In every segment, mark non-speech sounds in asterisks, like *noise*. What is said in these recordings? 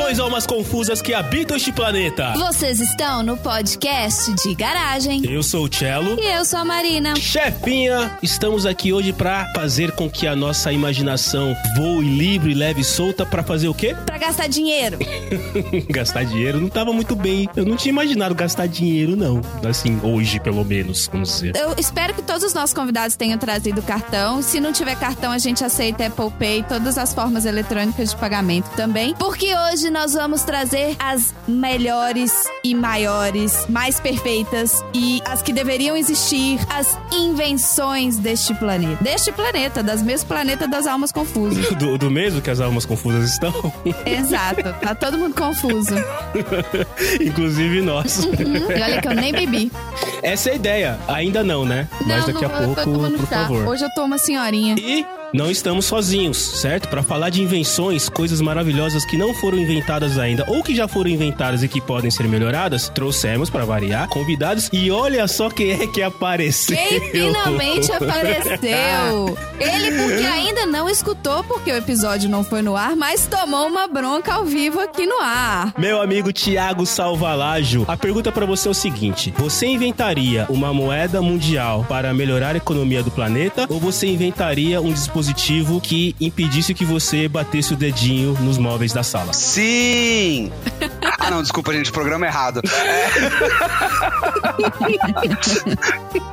Saudações, almas confusas que habitam este planeta. Vocês estão no podcast de garagem. Eu sou o Cello. E eu sou a Marina. Chefinha, estamos aqui hoje para fazer com que a nossa imaginação voe livre, leve e solta para fazer o quê? Pra gastar dinheiro. *laughs* gastar dinheiro não tava muito bem. Eu não tinha imaginado gastar dinheiro, não. Assim, hoje, pelo menos, vamos dizer. Eu espero que todos os nossos convidados tenham trazido cartão. Se não tiver cartão, a gente aceita Apple Pay, todas as formas eletrônicas de pagamento também. Porque hoje nós vamos trazer as melhores e maiores, mais perfeitas e as que deveriam existir, as invenções deste planeta. Deste planeta, das mesmas planetas das almas confusas. *laughs* Do, do mesmo que as almas confusas estão? *laughs* Exato, tá todo mundo confuso. *laughs* Inclusive nós. Uhum. E olha que eu nem bebi. Essa é a ideia. Ainda não, né? Mas Não, daqui a não, tô pouco, por chá. favor. Hoje eu tô uma senhorinha. E não estamos sozinhos, certo? Para falar de invenções, coisas maravilhosas que não foram inventadas ainda ou que já foram inventadas e que podem ser melhoradas, trouxemos para variar convidados e olha só quem é que apareceu. Quem finalmente apareceu? *laughs* Ele porque ainda não escutou porque o episódio não foi no ar, mas tomou uma bronca ao vivo aqui no ar. Meu amigo Tiago Salvalajo, a pergunta para você é o seguinte: você inventaria uma moeda mundial para melhorar a economia do planeta ou você inventaria um dispositivo que impedisse que você batesse o dedinho nos móveis da sala? Sim! Ah, não, desculpa, gente, o programa é errado. É.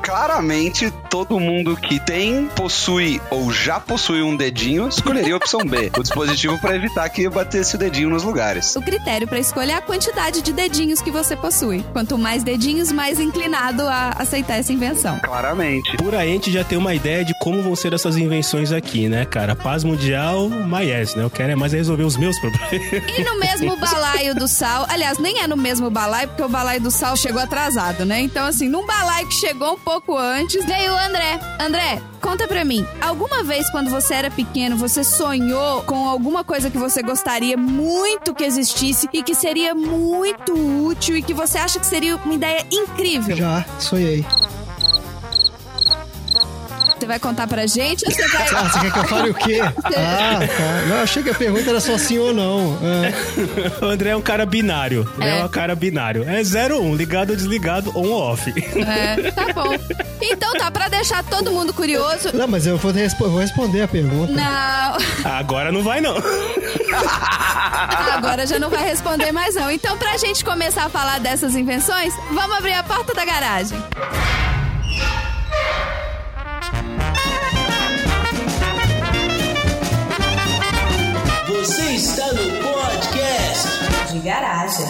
Claramente, todo mundo que tem, possui ou já possui um dedinho escolheria a opção B, o dispositivo para evitar que batesse o dedinho nos lugares. O critério para escolher é a quantidade de dedinhos que você possui. Quanto mais dedinhos, mais inclinado a aceitar essa invenção. Claramente. Por aí a gente já tem uma ideia de como vão ser essas invenções aqui, né, cara? Paz mundial, my yes, né? Eu quero é mais resolver os meus problemas. E no mesmo *laughs* balaio do sal, aliás, nem é no mesmo balaio, porque o balaio do sal chegou atrasado, né? Então, assim, num balaio que chegou um pouco antes, veio o André. André, conta pra mim, alguma vez quando você era pequeno, você sonhou com alguma coisa que você gostaria muito que existisse e que seria muito útil e que você acha que seria uma ideia incrível? Já, sonhei. Você vai contar pra gente ou você vai... Ah, você quer que eu fale o quê? *laughs* Ah, tá. Não, achei que a pergunta era só sim ou não. É. *laughs* O André é um cara binário. É, É. um cara binário. É 0 1, ligado ou desligado, on ou off. É, tá bom. *laughs* Então tá, pra deixar todo mundo curioso... Não, mas eu vou, respo- vou responder a pergunta. Não, Agora não vai, não. agora já não vai responder mais não. Então, pra gente começar a falar dessas invenções, vamos abrir a porta da garagem. Você está no podcast. de garagem.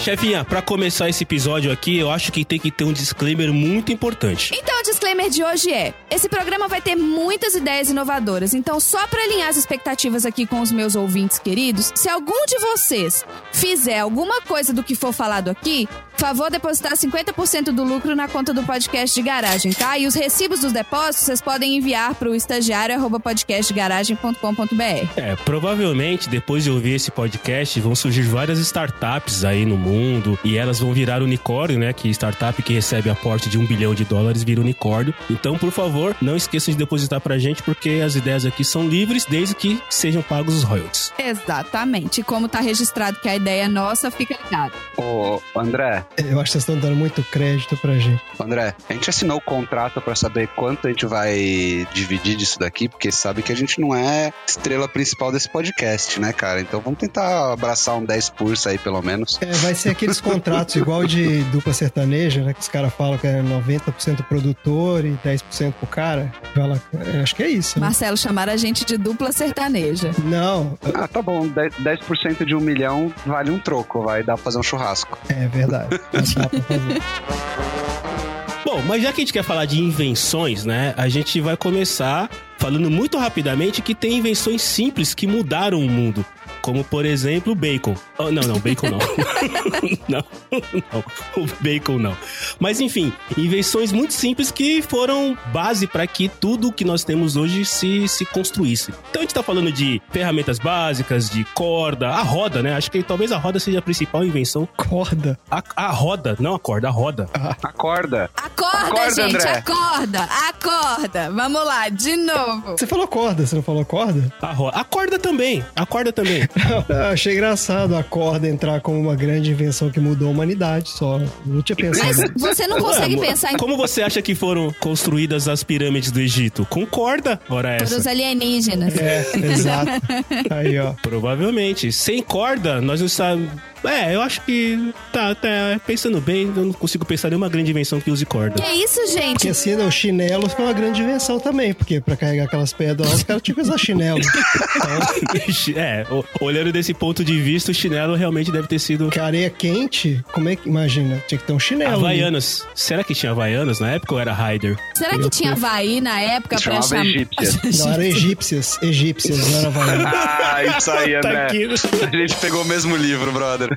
Chefinha, pra começar esse episódio aqui, eu acho que tem que ter um disclaimer muito importante. Então, o disclaimer de hoje é: esse programa vai ter muitas ideias inovadoras. Então, só pra alinhar as expectativas aqui com os meus ouvintes queridos, se algum de vocês fizer alguma coisa do que for falado aqui, favor depositar 50% do lucro na conta do podcast de garagem, tá? E os recibos dos depósitos vocês podem enviar pro estagiário@podcastgaragem.com.br. É, provavelmente depois de ouvir esse podcast vão surgir várias startups aí no mundo e elas vão virar unicórnio, né? Que startup que recebe aporte de um bilhão de dólares vira unicórnio. Então, por favor, não esqueçam de depositar pra gente porque as ideias aqui são livres desde que sejam pagos os royalties. Exatamente. E como tá registrado que a ideia é nossa, fica ligado. Ô, André, *laughs* Eu acho que vocês estão dando muito crédito pra gente. André, a gente assinou o contrato pra saber quanto a gente vai dividir disso daqui, porque sabe que a gente não é estrela principal desse podcast, né, cara? Então vamos tentar abraçar um 10 por aí, pelo menos. É, vai ser aqueles contratos igual de *laughs* dupla sertaneja, né? Que os caras falam que é 90% produtor e 10% pro cara. Fala, é, acho que é isso. Né? Marcelo, chamaram a gente de dupla sertaneja. Não, Ah, tá bom, 10%, 10% de um milhão vale um troco, vai dar pra fazer um churrasco. é verdade. *laughs* Bom, mas já que a gente quer falar de invenções, né? A gente vai começar falando muito rapidamente que tem invenções simples que mudaram o mundo. Como por exemplo bacon. Oh, não, não, bacon não. *laughs* não, não, o bacon não. Mas enfim, invenções muito simples que foram base para que tudo que nós temos hoje se, se construísse. Então a gente tá falando de ferramentas básicas, de corda, a roda, né? Acho que talvez a roda seja a principal invenção. Corda. A, a roda, não a corda, a roda. Acorda. Acorda, Acorda, gente, André. acorda, acorda. Vamos lá, de novo. Você falou corda, você não falou corda? A roda. A corda também, a corda também. *laughs* Eu achei engraçado a corda entrar como uma grande invenção que mudou a humanidade só. Não tinha Mas pensado. você não consegue pensar em Como você acha que foram construídas as pirâmides do Egito? Com corda, ora todos os essa. alienígenas. É, exato. *laughs* Aí, ó. Provavelmente. Sem corda, nós não estamos. É, eu acho que. Tá, tá. Pensando bem, eu não consigo pensar em nenhuma grande invenção que use corda. Que isso, Porque gente? assim, o chinelo foi uma grande invenção também, porque pra carregar aquelas pedras lá, os caras tinham que usar chinelo. *laughs* é, o- olhando desse ponto de vista, o chinelo realmente deve ter sido. Porque a areia quente, como é que. Imagina, tinha que ter um chinelo. Havaianas. Será que tinha Havaianas na época ou era Raider? Será que tinha Havaí na época pra Chamava chamar... egípcia. *laughs* Não, eram egípcias. Egípcias, não era havaiana. Ah, isso aí, *laughs* Tá André. aqui. A gente pegou o mesmo livro, brother.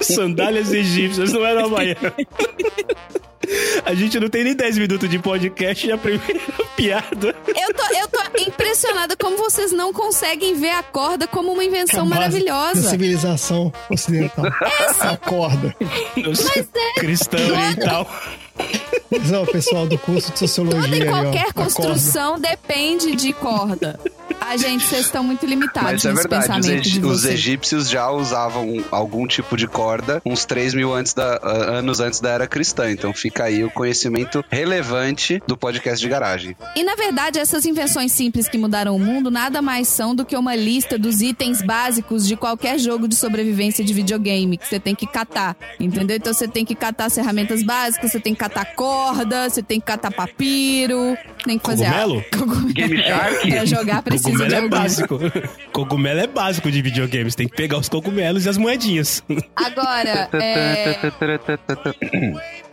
Sandálias egípcias, não eram Havaianas. A gente não tem nem 10 minutos de podcast e a primeira *laughs* piada. Eu tô, eu tô impressionada como vocês não conseguem ver a corda como uma invenção Da maravilhosa. civilização ocidental. A corda. é. Cristão oriental. Não, pessoal do curso de sociologia. Toda e aí, ó, qualquer corda. construção depende de corda. A gente, vocês estão muito limitados Mas é nesse verdade, os, os egípcios já usavam algum tipo de corda uns 3 mil antes da, a- anos antes da era cristã. Então fica aí o conhecimento relevante do podcast de garagem. E na verdade, essas invenções simples que mudaram o mundo nada mais são do que uma lista dos itens básicos de qualquer jogo de sobrevivência de videogame que você tem que catar, entendeu? Então você tem que catar as ferramentas básicas, você tem que catar corda, você tem que catar papiro, tem que fazer Cogumelo? *laughs* Cogumelo. Game Shark? *laughs* Pra jogar precisa Cogumelo de é algum. básico. Cogumelo é básico de videogames. Tem que pegar os cogumelos e as moedinhas. Agora, *laughs* é...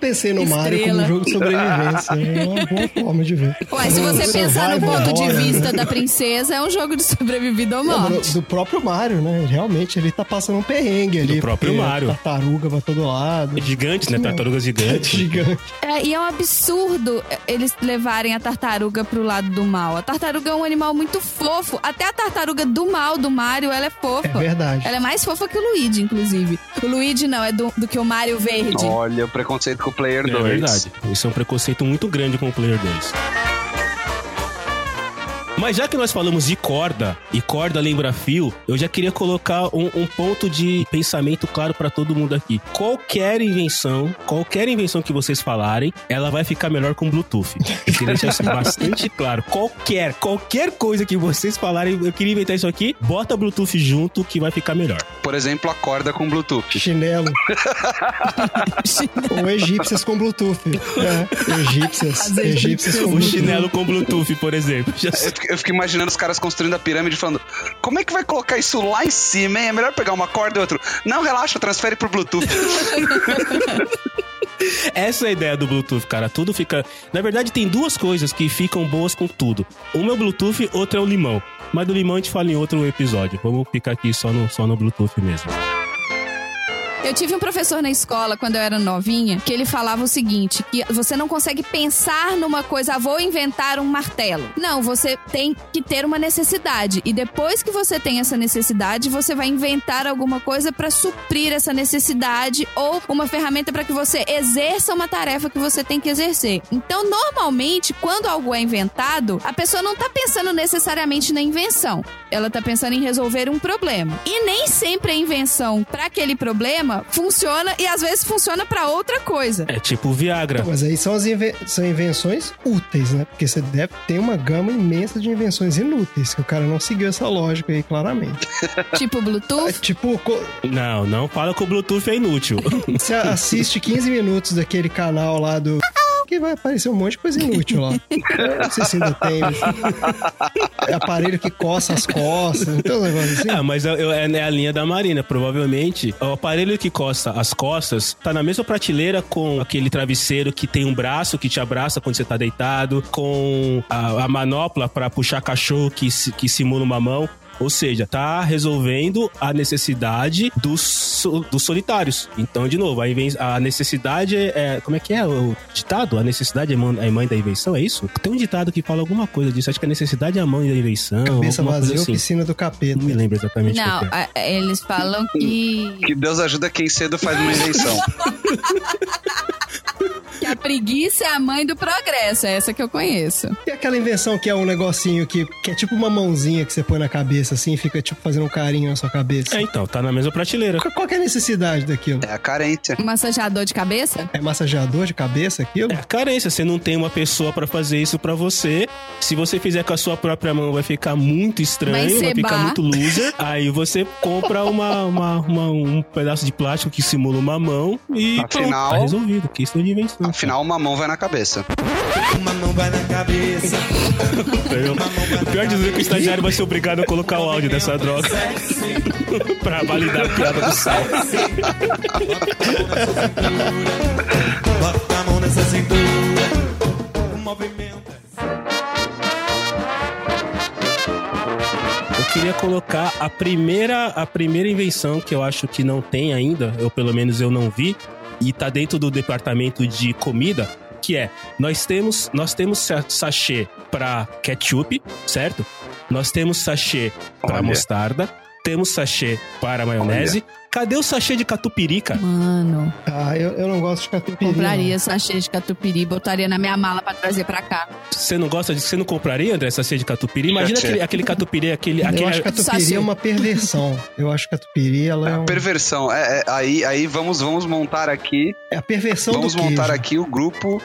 pensei no Mario como um jogo de sobrevivência. É uma boa *laughs* forma de ver. Ué, se você pensar no Survival ponto de vista da princesa, é um jogo de sobrevivida ou Não, morte. do próprio Mario, né? Realmente, ele tá passando um perrengue ali. próprio porque Mario. Tartaruga pra todo lado. Gigantes, né? Tartarugas gigantes. *laughs* Gigante. É, e é um absurdo eles levarem a tartaruga pro lado do mal. A tartaruga é um animal muito fofo. Até a tartaruga do mal do Mario, ela é fofa. É verdade. Ela é mais fofa que o Luigi, inclusive. O Luigi não, é do, do que o Mario verde. Olha o preconceito com o Player É 2. verdade. Isso é um preconceito muito grande com o Player 2. Mas já que nós falamos de corda, e corda lembra fio, eu já queria colocar um, um ponto de pensamento claro pra todo mundo aqui. Qualquer invenção, qualquer invenção que vocês falarem, ela vai ficar melhor com Bluetooth. Eu queria deixar isso bastante *laughs* claro. Qualquer, qualquer coisa que vocês falarem, eu queria inventar isso aqui, bota Bluetooth junto que vai ficar melhor. Por exemplo, a corda com Bluetooth. Chinelo. Ou egípcias com Bluetooth. É, egípcias. Egípcias com O Bluetooth. chinelo com Bluetooth, por exemplo. Já Eu fico, imaginando os caras construindo a pirâmide falando: como é que vai colocar isso lá em cima, hein? É melhor pegar uma corda e outro. Não, relaxa, transfere pro Bluetooth. *laughs* Essa é a ideia do Bluetooth, cara. Tudo fica. Na verdade, tem duas coisas que ficam boas com tudo. Uma é o Bluetooth, outra é o limão. Mas do limão a gente fala em outro episódio. Vamos ficar aqui só no, só no Bluetooth mesmo. Eu tive um professor na escola, quando eu era novinha, que ele falava o seguinte: que você não consegue pensar numa coisa, ah, vou inventar um martelo. Não, você tem que ter uma necessidade. E depois que você tem essa necessidade, você vai inventar alguma coisa para suprir essa necessidade ou uma ferramenta para que você exerça uma tarefa que você tem que exercer. Então, normalmente, quando algo é inventado, a pessoa não tá pensando necessariamente na invenção. Ela tá pensando em resolver um problema. E nem sempre a invenção para aquele problema funciona e às vezes funciona para outra coisa. É tipo o Viagra. Mas aí são as inven- são invenções úteis, né? Porque você deve ter uma gama imensa de invenções inúteis, que o cara não seguiu essa lógica aí claramente. *laughs* tipo É Bluetooth. tipo, co- Não, não fala que o Bluetooth é inútil. você assiste *laughs* 15 minutos daquele canal lá do. Que vai aparecer um monte de coisa inútil lá. Não sei se ainda tem. mas- aparelho que coça as costas, um negócio assim? Ah, mas é, é- é a linha da Marina. Provavelmente, o aparelho que coça as costas tá na mesma prateleira com aquele travesseiro que tem um braço que te abraça quando você tá deitado, com a, a manopla pra puxar cachorro que, que simula uma mão. Ou seja, tá resolvendo a necessidade dos, dos solitários. Então, de novo, a, a necessidade é. Como é que é o ditado? A necessidade é mãe, é mãe da invenção, é isso? Tem um ditado que fala alguma coisa disso. Acho que a necessidade é a mãe da invenção. Cabeça vazia assim. piscina do capeta. Não me lembro exatamente Não, é. a- eles falam que, Que Deus ajuda quem cedo faz uma invenção. *laughs* que a preguiça é a mãe do progresso. É essa que eu conheço. E aquela invenção que é um negocinho que, que é tipo uma mãozinha que você põe na cabeça assim, e fica tipo fazendo um carinho na sua cabeça. É, então, tá na mesma prateleira. Qual, qual que é a necessidade daquilo? É a carência. Um massageador de cabeça? É massageador de cabeça aquilo? É a carência, você não tem uma pessoa pra fazer isso pra você. Se você fizer com a sua própria mão, vai ficar muito Vai estranho, vai, ficar encebar. muito loser. *laughs* Aí você compra uma, uma- uma- um pedaço de plástico que simula uma mão e Afinal- pronto, tá resolvido. Questão de invenção. Afinal, uma mão vai na cabeça. Uma mão vai na cabeça. O *laughs* pior de tudo é que o estagiário vai ser obrigado a colocar o áudio dessa droga *laughs* pra validar a piada do sal. Bota a mão nessa cintura. O movimento é Eu queria colocar a primeira, a primeira invenção que eu acho que não tem ainda, ou pelo menos eu não vi, e tá dentro do departamento de comida, que é nós temos nós temos sa- sachê para ketchup, certo? Nós temos sachê para Olha. mostarda, temos sachê para maionese. Cadê o sachê de catupiry, Mano, Ah, eu, eu não gosto de catupiry. compraria sachê de catupiry, botaria na minha mala pra trazer pra cá. Você não gosta de você não compraria, André, sachê de catupiry? Imagina aquele, aquele catupiry, aquele, não. Eu aquele acho que catupiry Sachê. é uma perversão. Eu acho que catupiry ela é, É um- perversão. É, é, aí, aí vamos, vamos montar aqui. é a perversão Vamos do queijo. montar aqui o grupo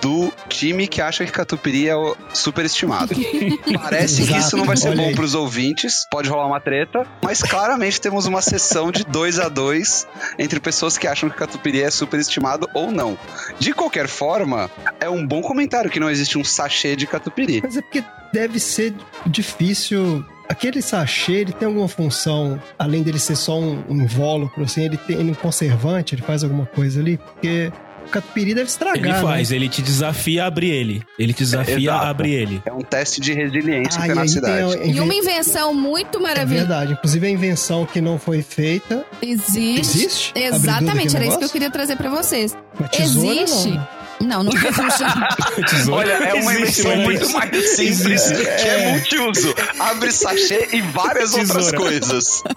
do time que acha que catupiry é o superestimado. *laughs* Parece que isso não vai ser Olha bom aí. pros ouvintes, pode rolar uma treta, mas claramente temos uma sessão de 2 a 2 entre pessoas que acham que catupiry é superestimado ou não. De qualquer forma, é um bom comentário que não existe um sachê de catupiry. Mas é porque deve ser difícil. Aquele sachê, ele tem alguma função, além dele ser só um, invólucro, assim, ele tem um conservante, ele faz alguma coisa ali? Porque catupiry deve estragar, Ele faz, né? ele te desafia a abrir ele. Ele te desafia Exato. a abrir ele. É um teste de resiliência Ah, e e tem tenacidade. a E uma invenção muito É maravilhosa. verdade. Inclusive a invenção que não foi feita. Existe. Existe? Exatamente, era isso que eu queria trazer pra vocês. Uma tesoura, Existe. não. Não, não existe. *laughs* Olha, é uma invenção muito mais simples, que é multiuso. Abre sachê e várias outras Tesoura. coisas. *laughs*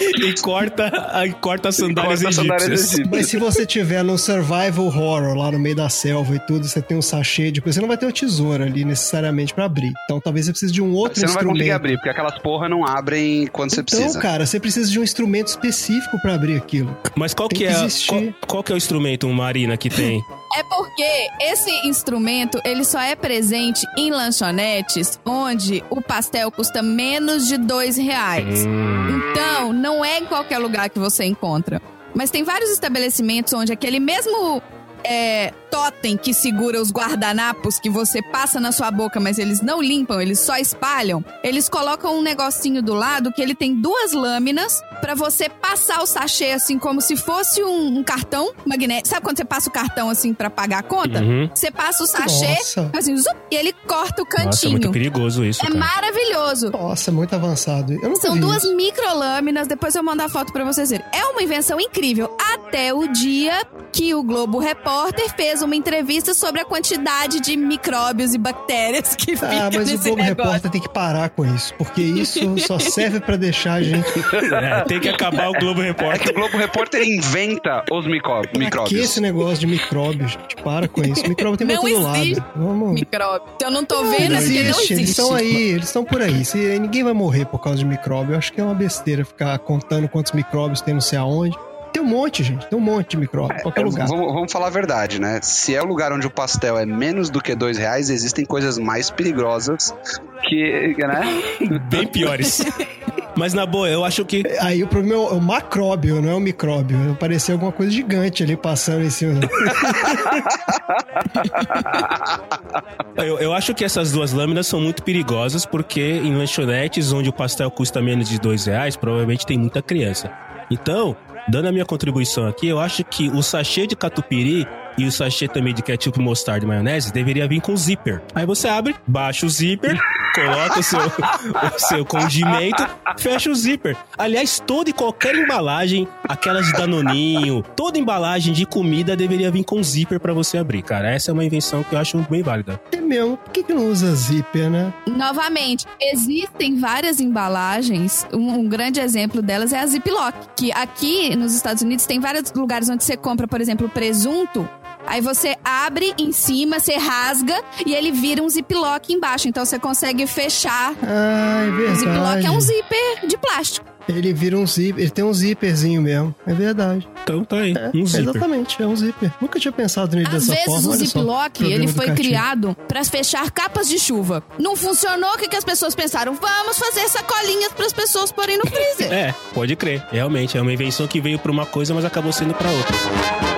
E corta, aí corta as sandálias Corta sandálias egípcias. Mas se você tiver no survival horror lá no meio da selva e tudo, você tem um sachê de coisa, você não vai ter uma tesoura ali necessariamente pra abrir. Então talvez você precise de um outro Você não vai instrumento. conseguir abrir, porque aquelas porra não abrem quando você Então, precisa. cara, você precisa de um instrumento específico pra abrir aquilo. Mas qual Tem que, que é, qual, qual que é o instrumento, Marina, que tem? É porque esse instrumento, ele só é presente em lanchonetes onde o pastel custa menos de dois reais. Hum, Então, não é em qualquer lugar que você encontra. Mas tem vários estabelecimentos onde aquele mesmo é, totem que segura os guardanapos que você passa na sua boca, mas eles não limpam, eles só espalham. Eles colocam um negocinho do lado que ele tem duas lâminas pra você passar o sachê assim como se fosse um, um cartão magnético. Sabe quando você passa o cartão assim pra pagar a conta? uhum. Você passa o sachê, Nossa. assim, zup, e ele corta o Nossa, é cantinho. muito perigoso isso, é cara. maravilhoso. Nossa, muito avançado. São vi duas microlâminas, depois eu mando a foto pra vocês verem. É uma invenção incrível. Até o dia que o Globo Repórter fez uma entrevista sobre a quantidade de micróbios e bactérias que Ah, ficam mas o nesse Globo negócio. Repórter tem que parar com isso, porque isso só *laughs* serve pra deixar a gente. É, tem que acabar o Globo É que Repórter. o Globo Repórter inventa os micó- Pra que micróbios. esse negócio de micróbios? Gente, para com isso. Micróbio tem pra Não todo existe. lado. Vamos. Micróbio. Se eu não tô Não vendo, é porque não existe, eles existe. estão aí, eles estão por aí. Se, ninguém vai morrer por causa de micróbio. Eu acho que é uma besteira ficar contando quantos micróbios tem não sei aonde. Tem um monte, gente. Tem um monte de micróbio em qualquer É, lugar. Vamos, vamos falar a verdade, né? Se é o lugar onde o pastel é menos do que dois reais, existem coisas mais perigosas que, né? *laughs* Bem piores. Mas na boa, eu acho que. Aí o problema é o macróbio, não é o micróbio. Parecia alguma coisa gigante ali passando em cima. *laughs* Eu, eu acho que essas duas lâminas são muito perigosas porque em lanchonetes onde o pastel custa menos de dois reais, provavelmente tem muita criança. Então, dando a minha contribuição aqui, eu acho que o sachê de catupiry e o sachê também de ketchup, mostarda e maionese deveria vir com zíper. Aí você abre, baixa o zíper, coloca o seu, o seu condimento, fecha o zíper. Aliás, toda e qualquer embalagem, aquelas de danoninho, toda embalagem de comida deveria vir com zíper pra você abrir, cara. Essa é uma invenção que eu acho bem válida. É mesmo, por que, que não usa zíper, né? Novamente, existem várias embalagens. Um, um grande exemplo delas é a Ziploc, que aqui nos Estados Unidos tem vários lugares onde você compra, por exemplo, presunto. Aí você abre em cima, você rasga e ele vira um ziplock embaixo. Então você consegue fechar. Ah, é O verdade. ziplock é um zíper de plástico. Ele vira um zíper, ele tem um zíperzinho mesmo. É verdade. Então tá aí, É, um zíper. Exatamente, é um zíper. Nunca tinha pensado nele Às dessa vezes forma. o olha só, Ziploc, programa ele foi criado pra fechar capas de chuva. Não funcionou, o que, que as pessoas pensaram? Vamos fazer sacolinhas para as pessoas porem no freezer. *laughs* É, pode crer. Realmente, é uma invenção que veio pra uma coisa, mas acabou sendo pra outra.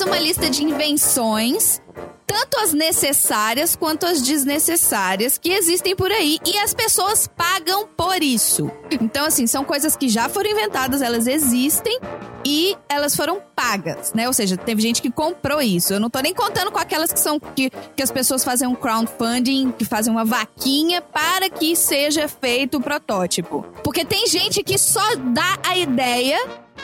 Uma lista de invenções, tanto as necessárias quanto as desnecessárias, que existem por aí e as pessoas pagam por isso. Então, assim, são coisas que já foram inventadas, elas existem e elas foram pagas, né? Ou seja, teve gente que comprou isso. Eu não tô nem contando com aquelas que são que, que as pessoas fazem um crowdfunding, que fazem uma vaquinha para que seja feito o protótipo. Porque tem gente que só dá a ideia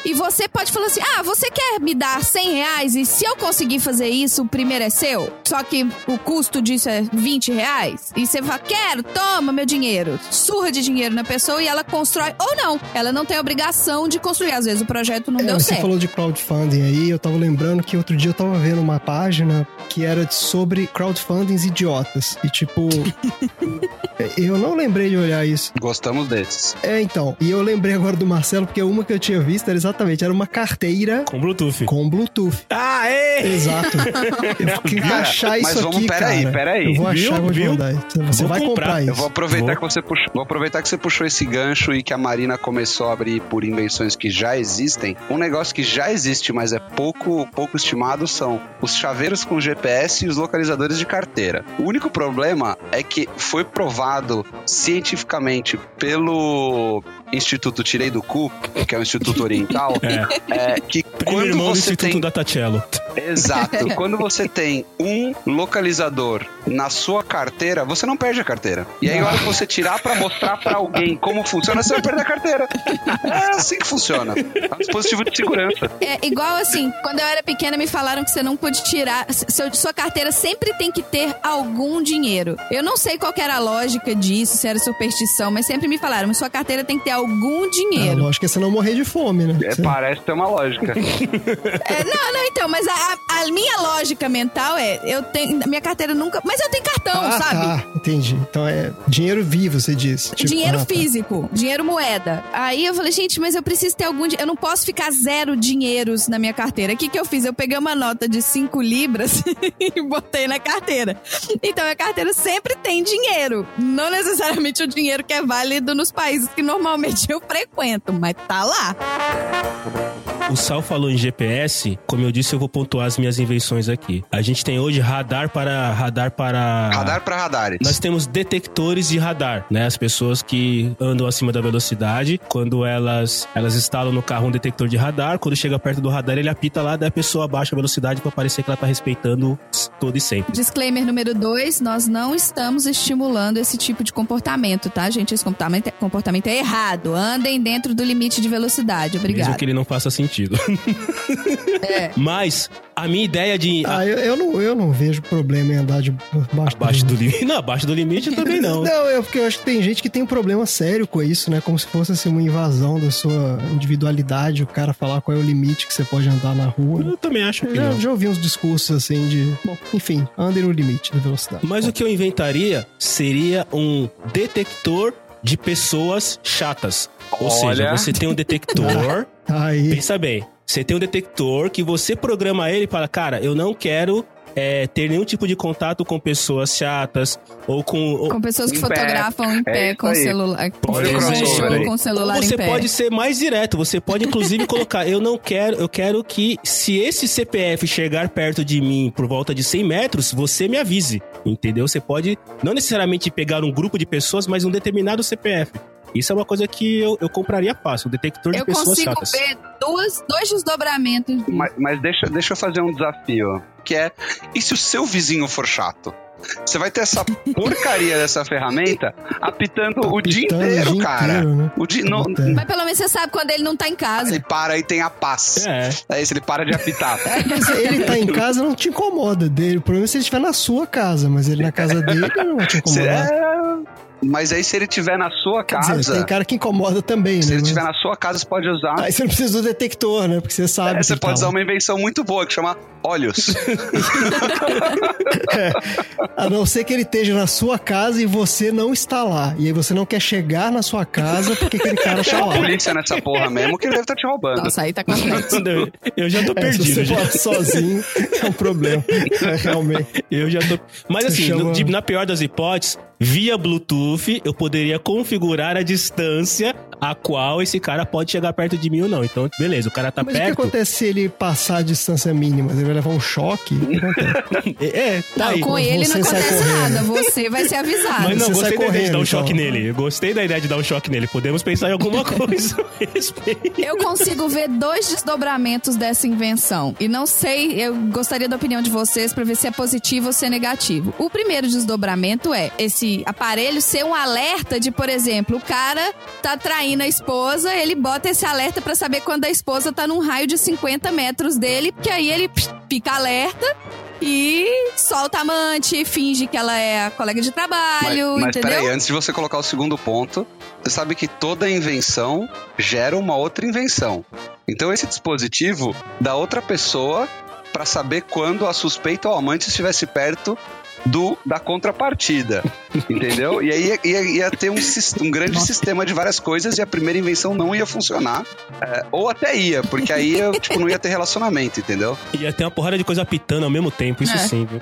e você pode falar assim: ah, você quer me dar 100 reais e se eu conseguir fazer isso, o primeiro é seu? Só que o custo disso é 20 reais? E você fala: quero, toma meu dinheiro. Surra de dinheiro na pessoa e ela constrói. Ou não, ela não tem obrigação de construir. Às vezes o projeto não É, deu você certo. falou de crowdfunding aí, eu tava lembrando que outro dia eu tava vendo uma página que era sobre crowdfundings idiotas. E tipo. *laughs* eu não lembrei de olhar isso. Gostamos desses. É, então. E eu lembrei agora do Marcelo, porque uma que eu tinha visto era exatamente, era uma carteira Com Bluetooth. com Bluetooth. Ah, é! Exato. *laughs* Eu fiquei Cara, achar mas isso vamos- aqui, peraí, cara. peraí. Eu vou achar, Viu? Viu? mandar. Você Vou vai comprar. comprar isso. Eu vou aproveitar Vou. que você puxou, vou aproveitar que você puxou esse gancho e que a Marina começou a abrir por invenções que já existem. Um negócio que já existe, mas é pouco pouco estimado são os chaveiros com GPS e os localizadores de carteira. O único problema é que foi provado cientificamente pelo Instituto Tirei do Cu, que é o Instituto Oriental, *laughs* é, que Primo quando irmão do você Instituto tem Datacello. Exato. *laughs* Quando você tem um localizador na sua carteira, você não perde a carteira. E aí, a hora que você tirar pra mostrar pra alguém como funciona, você vai perder a carteira. É assim que funciona. É um dispositivo de segurança. É igual assim, quando eu era pequena me falaram que você não pode tirar. Seu, sua carteira sempre tem que ter algum dinheiro. Eu não sei qual que era a lógica disso, se era superstição, mas sempre me falaram, sua carteira tem que ter algum Ah, dinheiro. lógico que é você não morrer de fome, né? É, parece ter uma lógica. *laughs* É, não, não, então, mas a, a- minha lógica mental é, eu tenho. Minha carteira nunca. Mas eu tenho cartão, ah, sabe? tá, entendi. Então é dinheiro vivo, você disse. Tipo, dinheiro ah, tá. físico, dinheiro moeda. Aí eu falei, gente, mas eu preciso ter algum. Eu não posso ficar zero dinheiros na minha carteira. O que, que eu fiz? Eu peguei uma nota de 5 libras *laughs* e botei na carteira. Então a carteira sempre tem dinheiro. Não necessariamente o dinheiro que é válido nos países que normalmente eu frequento, mas tá lá. O Sal falou em GPS, como eu disse, eu vou pontuar as minhas invenções aqui. A gente tem hoje radar para radar para Radar pra radares. Nós temos detectores de radar, né? As pessoas que andam acima da velocidade, quando elas elas instalam no carro um detector de radar, quando chega perto do radar ele apita lá, daí a pessoa abaixa a velocidade para parecer que ela tá respeitando todo e sempre. Disclaimer número 2, nós não estamos estimulando esse tipo de comportamento, tá, gente? Esse comportamento, comportamento é errado. Andem dentro do limite de velocidade. Mesmo Obrigada. que ele não faça sentido. *laughs* É. Mas a minha ideia de Ah, eu, eu não, eu não vejo problema em andar de baixo, abaixo do limite, não, abaixo do limite também não. *laughs* Não, é porque eu acho que tem gente que tem um problema sério com isso, né? Como se fosse assim, uma invasão da sua individualidade, o cara falar qual é o limite que você pode andar na rua. Eu também acho Eu que já, não. já ouvi uns discursos assim de. Bom, enfim, andem no limite da velocidade. Mas o que eu inventaria seria um detector de pessoas chatas. Ou seja, Olha. você tem um detector *laughs* Aí. Pensa bem, você tem um detector que você programa ele e fala, cara, eu não quero é, ter nenhum tipo de contato com pessoas chatas ou com. ou- Com pessoas que Em pé. fotografam em pé É com celular. Com aí. com celular Ou você em pé. pode ser mais direto, você pode inclusive *laughs* colocar, eu não quero, eu quero que se esse CPF chegar perto de mim por volta de 100 metros, você me avise, entendeu? Você pode não necessariamente pegar um grupo de pessoas, mas um determinado CPF. Isso é uma coisa que eu, eu compraria fácil, um detector de Eu pessoas consigo chatas. ver duas, dois desdobramentos. Mas, mas deixa, deixa eu fazer um desafio, que é, e se o seu vizinho for chato? Você vai ter essa porcaria *laughs* dessa ferramenta apitando o dia Apitando inteiro, cara. inteiro, né? O dia, não, Apitando. Mas pelo menos você sabe quando ele não tá em casa. ele para e tem a paz. É. É isso, ele para de apitar. *laughs* Mas ele tá em casa não te incomoda dele. O problema é se ele estiver na sua casa, mas ele na casa dele não vai te incomodar. é, Mas aí, se ele tiver na sua Quer dizer, casa, tem cara que incomoda também, se né? ele Mas- tiver na sua casa, você pode usar. Aí você não precisa do detector, né? Porque você sabe. É, você pode tá usar lá. uma invenção muito boa que chama olhos. *laughs* A não ser que ele esteja na sua casa e você não está lá. E aí você não quer chegar na sua casa porque aquele cara tá Chama lá. a polícia nessa porra mesmo, que ele deve estar te roubando. Nossa, aí tá complexo. *laughs* Eu, eu já tô É, se perdido. você já. for sozinho, é um problema. *laughs* É, realmente. Eu já tô. Mas Você assim, chama- no- de- na pior das hipóteses, via Bluetooth, eu poderia configurar a distância a qual esse cara pode chegar perto de mim ou não. Então, beleza, o cara tá Mas o que perto. acontece se ele passar a distância mínima? Ele vai levar um choque? *laughs* É, tá Não, aí. com ele você não acontece correndo. nada. Você vai ser avisado. Mas não, Você gostei da ideia de correndo, dar um choque então. nele. Eu gostei da ideia de dar um choque nele. Podemos pensar em alguma *laughs* coisa a respeito. Eu consigo ver dois desdobramentos dessa invenção. E não sei, eu gostaria da opinião de vocês pra ver se é positivo ou se é negativo. O primeiro desdobramento é esse aparelho ser um alerta de, por exemplo, o cara tá traindo a esposa, ele bota esse alerta pra saber quando a esposa tá num raio de 50 metros dele, que aí ele fica alerta. E solta a amante, finge que ela é a colega de Mas, trabalho, mas entendeu? peraí, antes de você colocar o segundo ponto, você sabe que toda invenção gera uma outra invenção. Então esse dispositivo da outra pessoa para saber quando a suspeita ou amante estivesse perto do da contrapartida, entendeu? E aí ia, ia- ia ter um, um grande sistema de várias coisas e a primeira invenção não ia funcionar. É, ou até ia, porque aí eu, tipo, não ia ter relacionamento, entendeu? Ia ter uma porrada de coisa apitando ao mesmo tempo, isso É. sim, viu?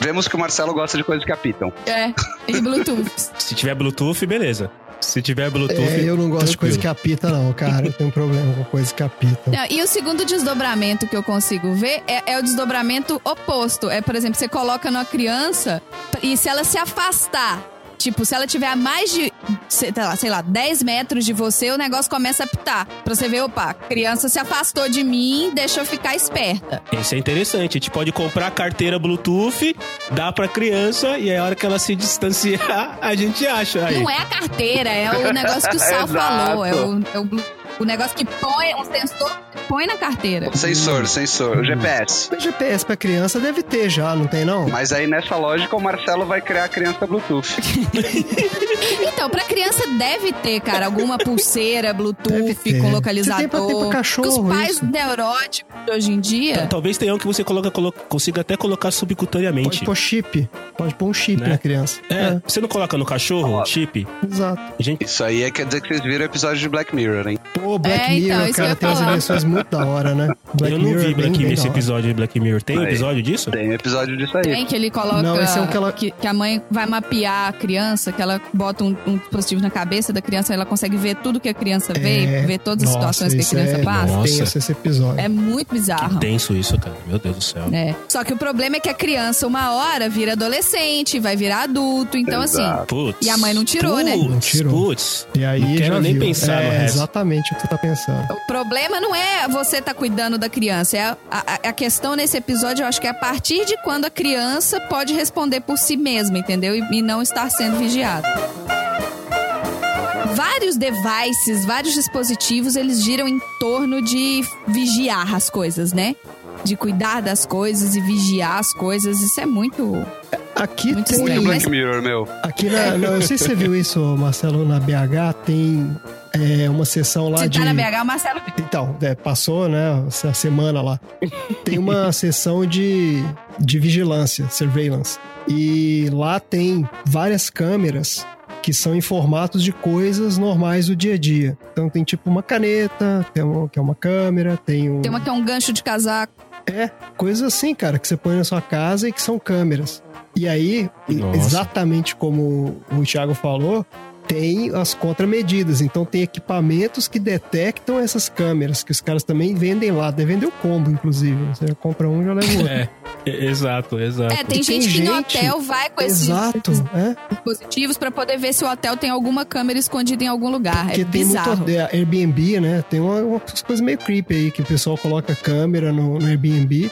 Vemos que o Marcelo gosta de coisas que apitam. É, e Bluetooth. Se tiver Bluetooth, beleza. Se tiver Bluetooth. É, eu não gosto de coisa que tranquilo. apita, não, cara. Eu tenho problema com coisa que apita. Não, e o segundo desdobramento que eu consigo ver é, é o desdobramento oposto. É, por exemplo, você coloca numa criança e se ela se afastar, tipo, se ela tiver a mais de, sei lá, sei lá, 10 metros de você, o negócio começa a apitar. Pra você ver, opa, criança se afastou de mim, deixa eu ficar esperta. Esse é interessante. A gente pode comprar carteira Bluetooth, dar pra criança e aí a hora que ela se distanciar, *laughs* a gente acha. Aí. Não é a carteira, é o negócio que o Sal *laughs* falou. É o, é o, blu- o negócio que põe, um sensor põe na carteira. Sensor, sensor, o GPS. Mas GPS pra criança deve ter já, não tem não? Mas aí nessa lógica o Marcelo vai criar a criança Bluetooth. *laughs* Então, pra criança deve ter, cara, alguma pulseira Bluetooth com localizador. Você tem pra ter pra cachorro, os pais isso. neuróticos de hoje em dia. Talvez tenha um que você coloca, colo- consiga até colocar subcutaneamente. Pode pôr chip. Pode pôr um chip Né? na criança. É, você não coloca no cachorro chip? exato. Gente, Isso aí é, quer dizer que vocês viram o episódio de Black Mirror, hein? Pô, Black É, então, Mirror, que eu cara, tem umas invenções muito da hora, né? Black eu não Mirror vi é Black, bem esse episódio de Black Mirror. Tem um Aí. episódio disso? Tem um episódio disso aí. Tem que ele coloca Não, esse é um que ela- que, que a mãe vai mapear a criança, que ela bota um, um dispositivo na cabeça da criança, ela consegue ver tudo que a criança vê, É. ver todas as Nossa, situações que a criança é passa. Nossa. Tenso esse episódio. É muito bizarro. Denso isso, cara. Meu Deus do céu. É. Só que o problema é que a criança, uma hora, vira adolescente, vai virar adulto. Então, assim, Exato. Putz. E a mãe não tirou, né? Putz, Não tirou. Putz. E aí Não quero nem viu. pensar é, no resto. Exatamente o tá pensando. O problema não é você tá cuidando da criança, é a, a- a questão nesse episódio, eu acho que é a partir de quando a criança pode responder por si mesma, entendeu? E, e não estar sendo vigiada. Vários devices, vários dispositivos, eles giram em torno de vigiar as coisas, né? De cuidar das coisas e vigiar as coisas. Isso é muito. Aqui Muito tem. Muito estranho, Black Mirror, meu. Aqui na. Não, eu sei se você viu isso, Marcelo, na BH, tem é, uma sessão lá Se de. tá na BH, Marcelo. Então, é, passou, né, essa semana lá. Tem uma *laughs* sessão de, de vigilância, surveillance. E lá tem várias câmeras que são em formatos de coisas normais do dia a dia. Então tem tipo uma caneta, tem uma, que é uma câmera, tem um... Tem uma que é um gancho de casaco. É, coisas assim, cara, que você põe na sua casa e que são câmeras. E aí, Nossa. exatamente como o Thiago falou, tem as contramedidas. Então tem equipamentos que detectam essas câmeras, que os caras também vendem lá. Deve vender o combo, inclusive. Você compra um e já leva o outro. É, é, exato, exato. É, tem E tem gente que no gente- hotel vai com esses Exato, é. dispositivos pra poder ver se o hotel tem alguma câmera escondida em algum lugar. Porque é tem bizarro. muito Airbnb, né? Tem uma- umas coisas meio creepy aí, que o pessoal coloca câmera no, no Airbnb.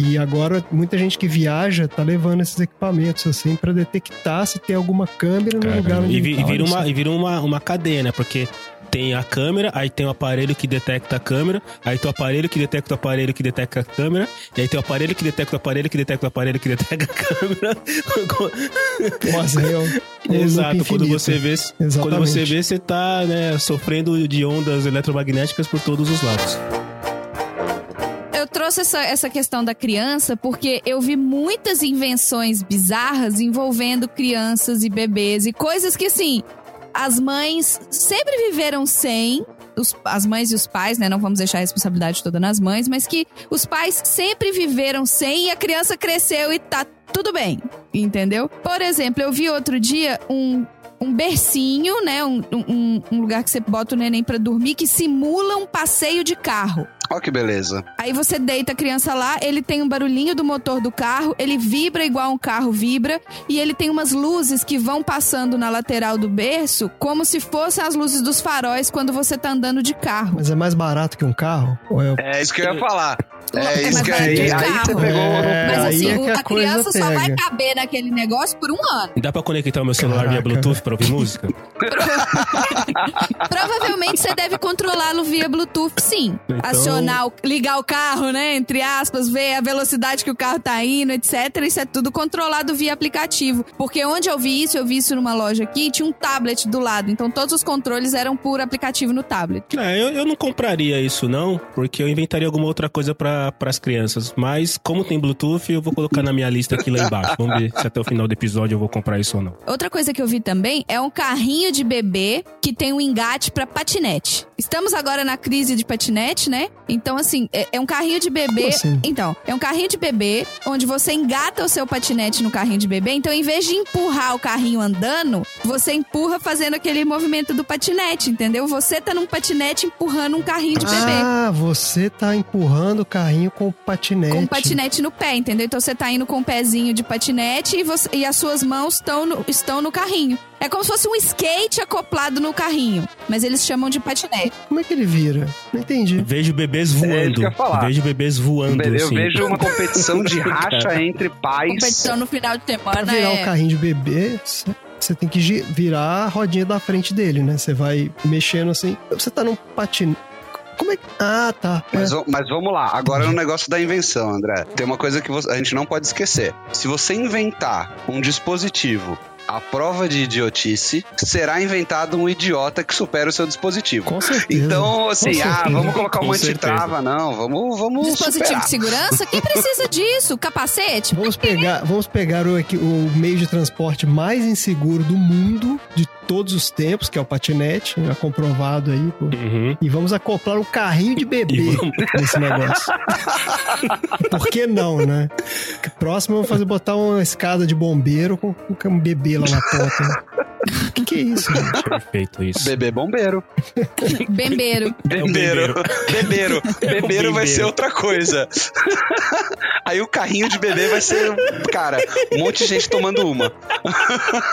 E agora, muita gente que viaja tá levando esses equipamentos, assim, pra detectar se tem alguma câmera no Cara, lugar onde e, vi- ele e tá, vira, uma, e vira uma, uma cadeia, né? Porque tem a câmera, aí tem o aparelho que detecta a câmera, aí tem o aparelho que detecta o aparelho que detecta a câmera, e aí tem o aparelho que detecta o aparelho que detecta o aparelho que detecta a câmera. *laughs* Nossa, um- um *laughs* Exato, quando você vê, quando Exatamente. você vê, você tá né, sofrendo de ondas eletromagnéticas por todos os lados. Trouxe essa, essa questão da criança porque eu vi muitas invenções bizarras envolvendo crianças e bebês e coisas que, assim, as mães sempre viveram sem. os- as mães e os pais, né? Não vamos deixar a responsabilidade toda nas mães, mas que os pais sempre viveram sem e a criança cresceu e tá tudo bem, entendeu? Por exemplo, eu vi outro dia um. Um bercinho, né? Um, um, um lugar que você bota o neném pra dormir que simula um passeio de carro. Ó que beleza. Aí você deita a criança lá, ele tem um barulhinho do motor do carro, ele vibra igual um carro vibra, e ele tem umas luzes que vão passando na lateral do berço, como se fossem as luzes dos faróis quando você tá andando de carro. Mas é mais barato que um carro? Ou é... É isso que eu ia falar. É É isso que aí, aí você pegou. É, Mas assim, é que a a, coisa criança só vai pega. caber naquele negócio por um ano. Dá pra conectar o meu celular via Caraca. Bluetooth pra ouvir música? *laughs* Provavelmente você deve controlá-lo via Bluetooth, sim. Então- Acionar, o- ligar o carro, né? Entre aspas, ver a velocidade que o carro tá indo, etc. Isso é tudo controlado via aplicativo. Porque onde eu vi isso, eu vi isso numa loja aqui, tinha um tablet do lado. Então todos os controles eram por aplicativo no tablet. É, eu, eu não compraria isso não, porque eu inventaria alguma outra coisa para as crianças. Mas como tem Bluetooth, eu vou colocar na minha lista aqui lá embaixo. Vamos ver se até o final do episódio eu vou comprar isso ou não. Outra coisa que eu vi também é um carrinho de bebê que tem um engate pra patinete. Estamos agora na crise de patinete, né? Então, assim, é, é um carrinho de bebê. Como assim? Então, é um carrinho de bebê onde você engata o seu patinete no carrinho de bebê. Então, em vez de empurrar o carrinho andando, você empurra fazendo aquele movimento do patinete, entendeu? Você tá num patinete empurrando um carrinho de bebê. Ah, você tá empurrando o carrinho com o patinete. Com o patinete no pé, entendeu? Então você tá indo com o pezinho de patinete e, você- e as suas mãos estão no, estão no carrinho. É como se fosse um skate acoplado no carrinho, mas eles chamam de patinete. Como é que ele vira? Não entendi. Vejo bebês É isso voando. que eu. Vejo bebês voando, Eu assim. vejo uma competição de racha entre pais. Competição no final de Pra semana virar é... o carrinho de bebê, você- tem que virar a rodinha da frente dele, né? Você vai mexendo assim. Você tá num patinete. Como é que. Ah, tá. É. Mas, mas vamos lá, agora no negócio da invenção, André. Tem uma coisa que você- a gente não pode esquecer. Se você inventar um dispositivo à prova de idiotice, será inventado um idiota que supera o seu dispositivo. Com certeza. Então, assim, ah, certeza. vamos colocar uma antitrava, não, vamos, vamos Dispositivo superar. de segurança? Quem precisa *laughs* disso? Capacete? Vamos pegar, vamos pegar o, o meio de transporte mais inseguro do mundo, de todos os tempos, que é o patinete, já comprovado aí. pô. Uhum. E vamos acoplar um carrinho de bebê vamos- nesse negócio. *laughs* Por que não, né? Próximo, vamos fazer botar uma escada de bombeiro com, com um bebê lá na ponta. O que, que é isso, gente? Perfeito isso. Bebê bombeiro. Bembeiro. Bebeiro. Bebeiro. Bebeiro vai ser outra coisa. Aí o carrinho de bebê vai ser, cara, um monte de gente tomando uma.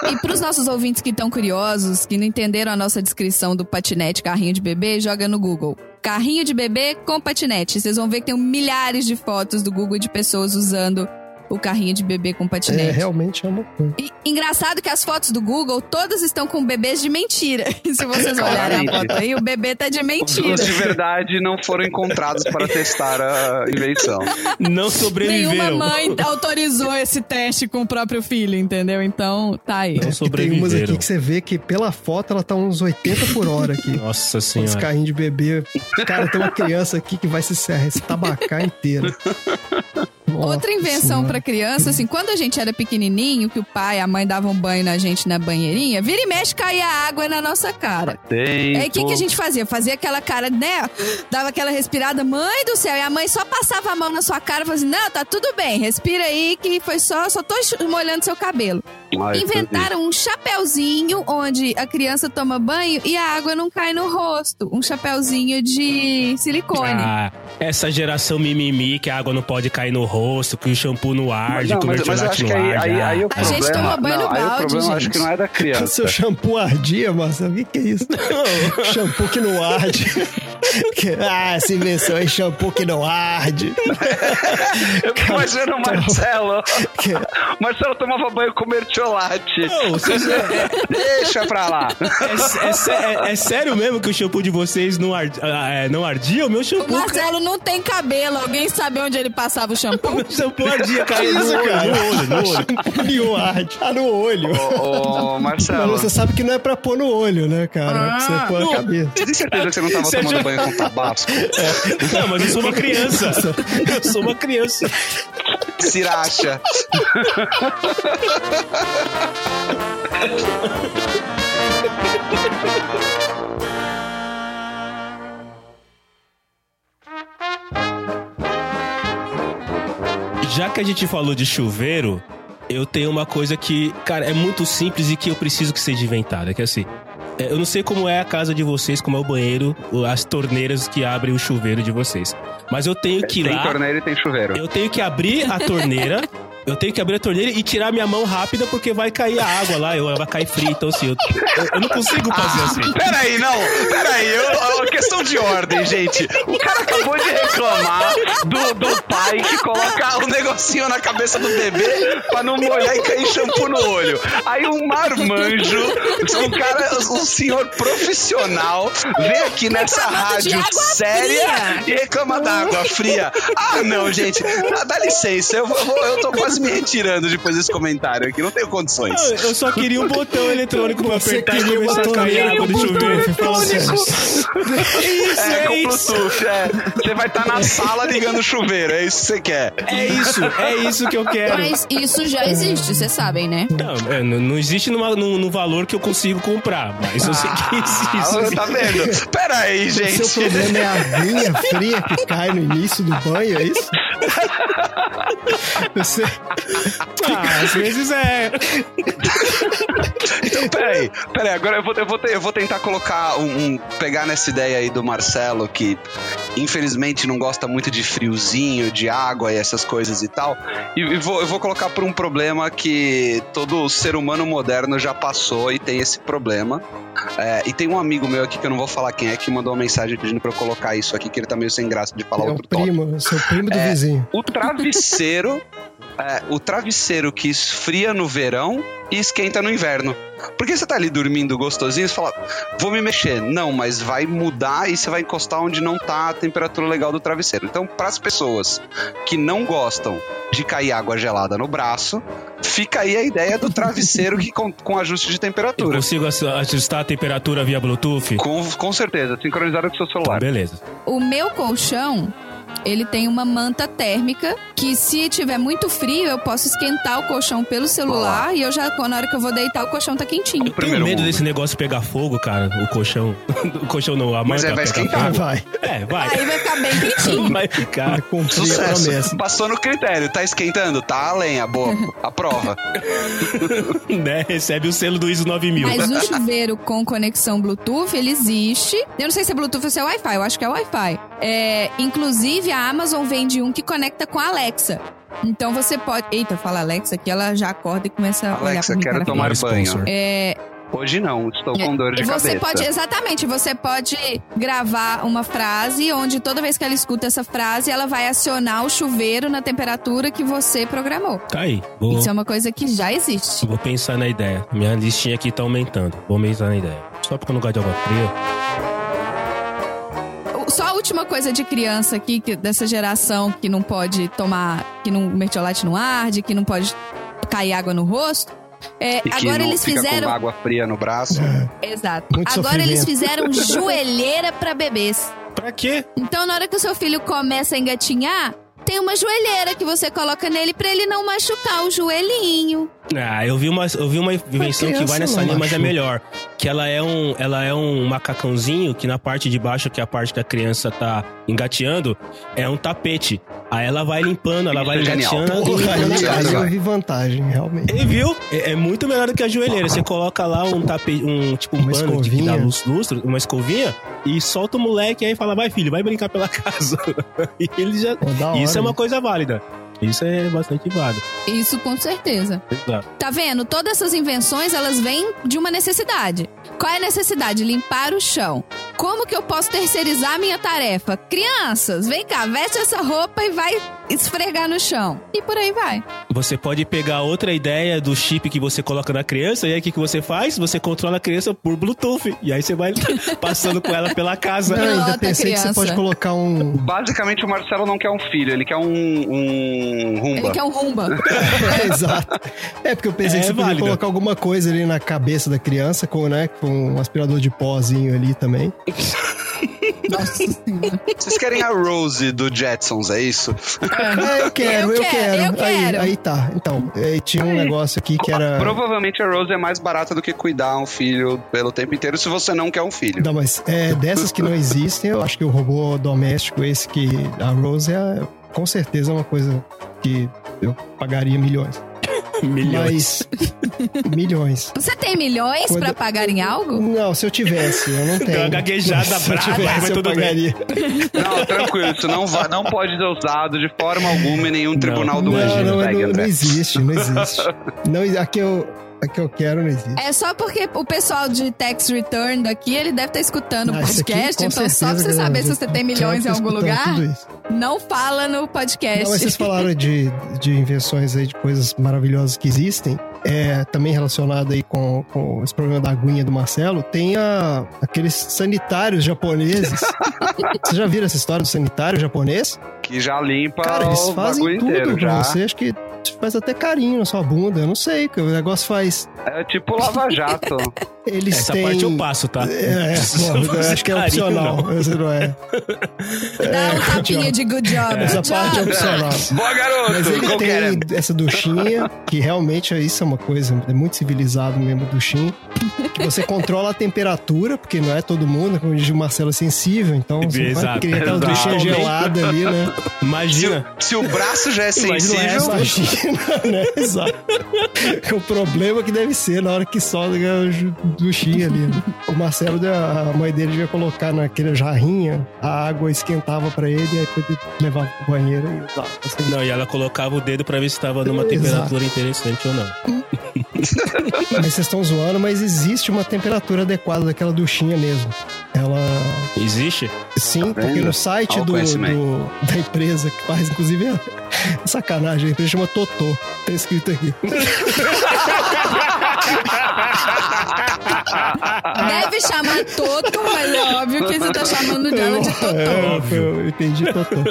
E pros nossos ouvintes que estão curiosos, que não entenderam a nossa descrição do patinete carrinho de bebê, joga no Google. Carrinho de bebê com patinete. Vocês vão ver que tem milhares de fotos do Google de pessoas usando o carrinho de bebê com É, patinete. realmente é uma coisa. E, engraçado que as fotos do Google todas estão com bebês de mentira. *laughs* E se vocês olharem a foto aí, o bebê tá de mentira. Os de verdade não foram encontrados para testar a invenção. Não Nenhuma sobreviveram. mãe autorizou esse teste com o próprio filho, entendeu? Então, tá aí. Não E tem umas sobreviveram. aqui que você vê que pela foto ela tá uns 80 por hora aqui. Nossa Os senhora. carrinhos de bebê. Cara, tem uma criança aqui que vai se, se tabacar inteira. Outra invenção pra criança, assim, quando a gente era pequenininho, que o pai e a mãe davam banho na gente na banheirinha, vira e mexe caía água na nossa cara. Tem. Aí o que, que a gente fazia? Fazia aquela cara, né? Dava aquela respirada, mãe do céu. E a mãe só passava a mão na sua cara e falava assim: não, tá tudo bem, respira aí, que foi só, só tô molhando seu cabelo. Inventaram um chapéuzinho onde a criança toma banho e a água não cai no rosto. Um chapéuzinho de silicone. Ah, essa geração mimimi que a água não pode cair no rosto, que o shampoo não arde, Não, que o mas, mas eu mertiolate acho que não aí, arde. aí, aí o A gente toma banho não, no aí o balde, problema acho gente. que não é da *laughs* O criança. seu shampoo ardia, Marcelo? O que, que é isso? *laughs* shampoo que não arde. *laughs* Ah, essa invenção aí, shampoo que não arde. Eu fico imaginando o Marcelo. Que- O Marcelo tomava banho com mertiolate. Não, vocês- é, Deixa pra lá. é- é é- é sério mesmo que o shampoo de vocês não, ard, ah, é, não ardia? O meu O shampoo. Marcelo não tem cabelo. Alguém sabe onde ele passava o shampoo? *laughs* O meu shampoo ardia, caía no olho, cara? no olho, no olho. Shampoo nenhum arde. Ah, no olho. Ô, ô, Mas Marcelo, você sabe que não é pra pôr no olho, né, cara? É pra você pôr não. na cabeça. você tem certeza que você não tava Você tomando já- banho com tabasco? Não, mas eu sou uma criança. Eu sou uma criança. Siracha. Já que a gente falou de chuveiro, eu tenho uma coisa que, cara, é muito simples e que eu preciso que seja inventada. Que é assim, é, eu não sei como é a casa de vocês, como é o banheiro, as torneiras que abrem o chuveiro de vocês. Mas eu tenho que ir Tem lá. torneira e tem chuveiro. Eu tenho que abrir a torneira. *laughs* Eu tenho que abrir a torneira e tirar minha mão rápida porque vai cair a água lá, eu- vai cair frio. Então, assim, eu, eu- eu não consigo fazer assim. Peraí, não, peraí, eu, eu- questão de ordem, gente. O cara acabou de reclamar do, do pai que coloca o negocinho na cabeça do bebê pra não molhar e cair shampoo no olho. Aí um marmanjo, um cara, um senhor profissional, vem aqui nessa de rádio séria fria. e reclama da água fria. Ah, não, gente, dá, dá licença, eu, vou- eu tô quase me retirando depois desse comentário aqui, não tenho condições. Eu, eu só queria um botão eletrônico pra Você apertar e começar a cair água botão chuveiro. Isso, É, é, com isso. Bluetooth, é. Você vai estar na sala ligando o chuveiro, é isso que você quer. É isso, é isso que eu quero. Mas isso já existe, vocês sabem, né? Não, é, não, existe numa, num, num valor que eu consigo comprar, mas eu sei que existe. Ah, tá vendo? Pera aí, O seu gente. problema é a aguinha fria que cai no início do banho, é isso? *laughs* Você... Ah, às vezes é. Então, peraí, peraí, agora eu vou, eu vou, eu vou tentar colocar um, um- pegar nessa ideia aí do Marcelo, que infelizmente não gosta muito de friozinho, de água e essas coisas e tal, e, e vou, eu vou colocar por um problema que todo ser humano moderno já passou e tem esse problema. É, e tem um amigo meu aqui que eu não vou falar quem é, que mandou uma mensagem pedindo pra eu colocar isso aqui, que ele tá meio sem graça de falar É o outro tópico. primo, seu primo do É. vizinho. O travesseiro. É, o travesseiro que esfria no verão e esquenta no inverno. Porque você tá ali dormindo gostosinho, você fala, vou me mexer. Não, mas vai mudar e você vai encostar onde não tá a temperatura legal do travesseiro. Então, para as pessoas que não gostam de cair água gelada no braço, fica aí a ideia do travesseiro que com, com ajuste de Eu temperatura. consigo ass- ajustar a temperatura via Bluetooth? Com, com certeza, sincronizado com o seu celular. Beleza. O meu colchão, ele tem uma manta térmica que se tiver muito frio, eu posso esquentar o colchão pelo celular e eu já, na hora que eu vou deitar, o colchão tá quentinho. Eu tenho medo desse negócio pegar fogo, cara, o colchão. *laughs* o colchão não, a Mas manta é, vai esquentar. fogo. Vai, É, vai. Aí vai ficar bem quentinho. *laughs* Vai ficar. a Sucesso. promessa. Passou no critério, tá esquentando? Tá a lenha, boa. Aprova. *laughs* né? Recebe o selo do ISO 9000. Mas o chuveiro com conexão Bluetooth, ele existe. Eu não sei se é Bluetooth ou se é Wi-Fi, eu acho que é Wi-Fi. É, inclusive, a Amazon vende um que conecta com a Alexa. Então você pode. Eita, fala Alexa que ela já acorda e começa a olhar Alexa, pra mim. quero tomar é banho. É, Hoje não, estou com dor de você cabeça. pode, exatamente, você pode gravar uma frase onde toda vez que ela escuta essa frase, ela vai acionar o chuveiro na temperatura que você programou. Tá aí. Vou, Isso é uma coisa que já existe. vou pensar na ideia. Minha listinha aqui tá aumentando. Vou pensar na ideia. Só porque eu não gosto de água fria. Última coisa de criança aqui, que- dessa geração que não pode tomar, que não, o mertiolate não arde, que não pode cair água no rosto. É, E que agora não eles fica fizeram. com água fria no braço. Exato. Muito agora eles fizeram *laughs* joelheira pra bebês. Pra quê? Então, na hora que o seu filho começa a engatinhar, Tem uma joelheira que você coloca nele pra ele não machucar o joelhinho. Ah, eu vi uma, eu vi uma invenção que vai nessa linha, mas é melhor. Que ela é um, ela é um macacãozinho que na parte de baixo, que é a parte que a criança tá engateando, é um tapete. Aí ela vai limpando, ela Isso vai engateando e Porra, limpando a aí, Criança, casa. aí eu vai. vi vantagem, realmente. Ele viu? É, é muito melhor do que a joelheira. Você coloca lá um tapete, um tipo um Uma pano de que dá escovinha. luz, lustro, uma escovinha, e solta o moleque aí fala, vai filho, vai brincar pela *laughs* casa. e ele já. Da hora, Isso é uma hein? coisa válida. Isso é bastante válido. Isso com certeza. Exato. Tá vendo? Todas essas invenções, elas vêm de uma necessidade. Qual é a necessidade? Limpar o chão. Como que eu posso terceirizar a minha tarefa? Crianças, vem cá, veste essa roupa e vai esfregar no chão. E por aí vai. Você pode pegar outra ideia do chip que você coloca na criança, e aí o que, que você faz? Você controla a criança por Bluetooth. E aí você vai *laughs* passando com ela pela casa. Não, ainda pensei que você pode colocar um. Basicamente, o Marcelo não quer um filho, ele quer um, um rumba. Ele quer um rumba. *laughs* É, exato. É, porque eu pensei É que você podia válido. colocar alguma coisa ali na cabeça da criança, com, né, com um aspirador de pózinho ali também. *laughs* Nossa senhora. Vocês querem a Rose do Jetsons, é isso? É, eu quero, Eu eu, quero, quero. eu Aí, quero. aí tá. Então, aí tinha um negócio aqui que era. Provavelmente a Rose é mais barata do que cuidar um filho pelo tempo inteiro se você não quer um filho. Não, mas é, dessas que não *laughs* existem, eu acho que o robô doméstico, esse que a Rose é com certeza uma coisa que eu pagaria milhões. Milhões. Mas. *laughs* milhões. Você tem milhões Quando- pra pagar em algo? Não, se eu tivesse, eu não tenho. Deu uma gaguejada Mas se eu brava, tivesse, mas eu tudo bem. pagaria. Não, tranquilo, isso não, vai, não pode ser usado de forma alguma em nenhum tribunal do Não, Egito. não, não, não André. existe, não existe. *laughs* Não, a, que eu, a que eu quero não existe. É só porque o pessoal de tax return daqui, ele deve estar escutando o Ah, aqui, podcast, com então só pra você saber se você tem milhões em algum escutando lugar, não fala no podcast. Não, mas vocês falaram de, de invenções aí, de coisas maravilhosas que existem. É, também relacionado aí com, com esse problema da aguinha do Marcelo, tem a, aqueles sanitários japoneses. *laughs* Vocês já viram essa história do sanitário japonês? Que já limpa Cara, eles o fazem tudo inteiro. pra Já. você. Acho que faz até carinho na sua bunda. Eu não sei, que o negócio faz. É tipo lava-jato. *laughs* Eles Essa têm. parte eu passo, tá? É, *laughs* bom, eu acho que é opcional. não. Não é. *laughs* Dá um tapinha de good job. Essa good parte é job. opcional. Boa, garoto! Mas ele Qual que era? tem essa duchinha, que realmente isso é uma coisa, é muito civilizado mesmo, duchinha. Que você controla a temperatura, porque não é todo mundo, como diz o Marcelo, é sensível, então você não vai Exato, querer aquela exato. duchinha gelada ali, né? Se, Imagina. o- se o braço já é o sensível. Imagina, né? *laughs* Exato. O problema que deve ser na hora que solta a ju- duchinha ali. né? O Marcelo, a mãe dele devia colocar naquele jarrinha, a água esquentava pra ele, e aí depois ele levava pro banheiro e usava. assim. Não, e ela colocava o dedo pra ver se tava numa Exato. temperatura interessante ou não. *laughs* Mas vocês estão zoando, mas existe uma temperatura adequada daquela duchinha mesmo. Ela. Existe? Sim, porque vendo? no site do, do- da empresa que faz, inclusive, é *laughs* sacanagem, a empresa chama Totô. Tá escrito aqui. Deve chamar Toto, mas é óbvio que você tá chamando dela de Totô. É, eu, eu entendi Totô.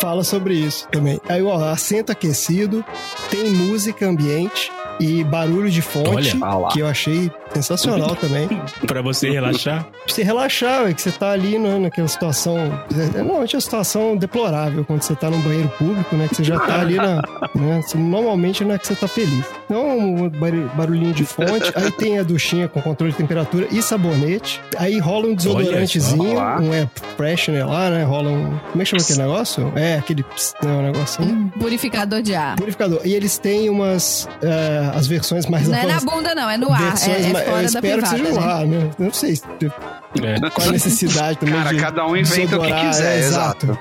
Fala sobre isso também. Aí, ó, assento aquecido, tem música ambiente e barulho de fonte, Olha que eu achei sensacional *laughs* também. Pra você relaxar? Pra você relaxar, é que você tá ali né, naquela situação. É, normalmente é uma situação deplorável quando você tá num banheiro público, né? Que você já tá ali na. *laughs* Né, normalmente não é que você tá feliz. Então, um bar- barulhinho de fonte, aí tem a duchinha com controle de temperatura e sabonete. Aí rola um desodorantezinho, um air freshener lá, né? Rola um. Como é que chama aquele negócio? É, aquele. pss, né, um negocinho. Purificador de ar. Purificador. E eles têm umas. é, as versões mais Não é na avançadas. bunda, não, é no ar. versões É, é mais- fora eu da espero privada. que seja no né? ar, né? Eu Não sei se- É. qual a necessidade também Cara, de cada um inventa o que desodorar, quiser, é, exato.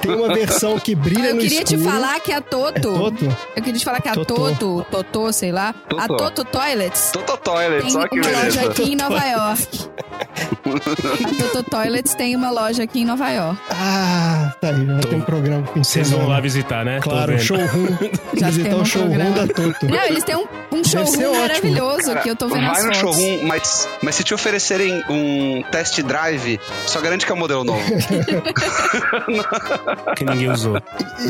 Tem uma versão que brilha Eu no queria te escuro. falar que a É Toto. Toto? Eu queria te falar que a Totô. Toto, Totô, sei lá. A Totô. Toto Toilets Toto Toilet, tem só que uma loja beleza. aqui em Nova York. A Toto Toilets tem uma loja aqui em Nova York. Ah, tá aí, já Tô. tem um programa com Vocês vão lá visitar, né? Claro, o showroom. *laughs* Já visitar tem um o showroom programa. da Toto. Não, eles têm um, um showroom maravilhoso Cara, que eu tô vendo vai as no fotos. showroom, mas, mas se te oferecerem um test drive, só garante que é o modelo novo. *laughs* Que ninguém usou.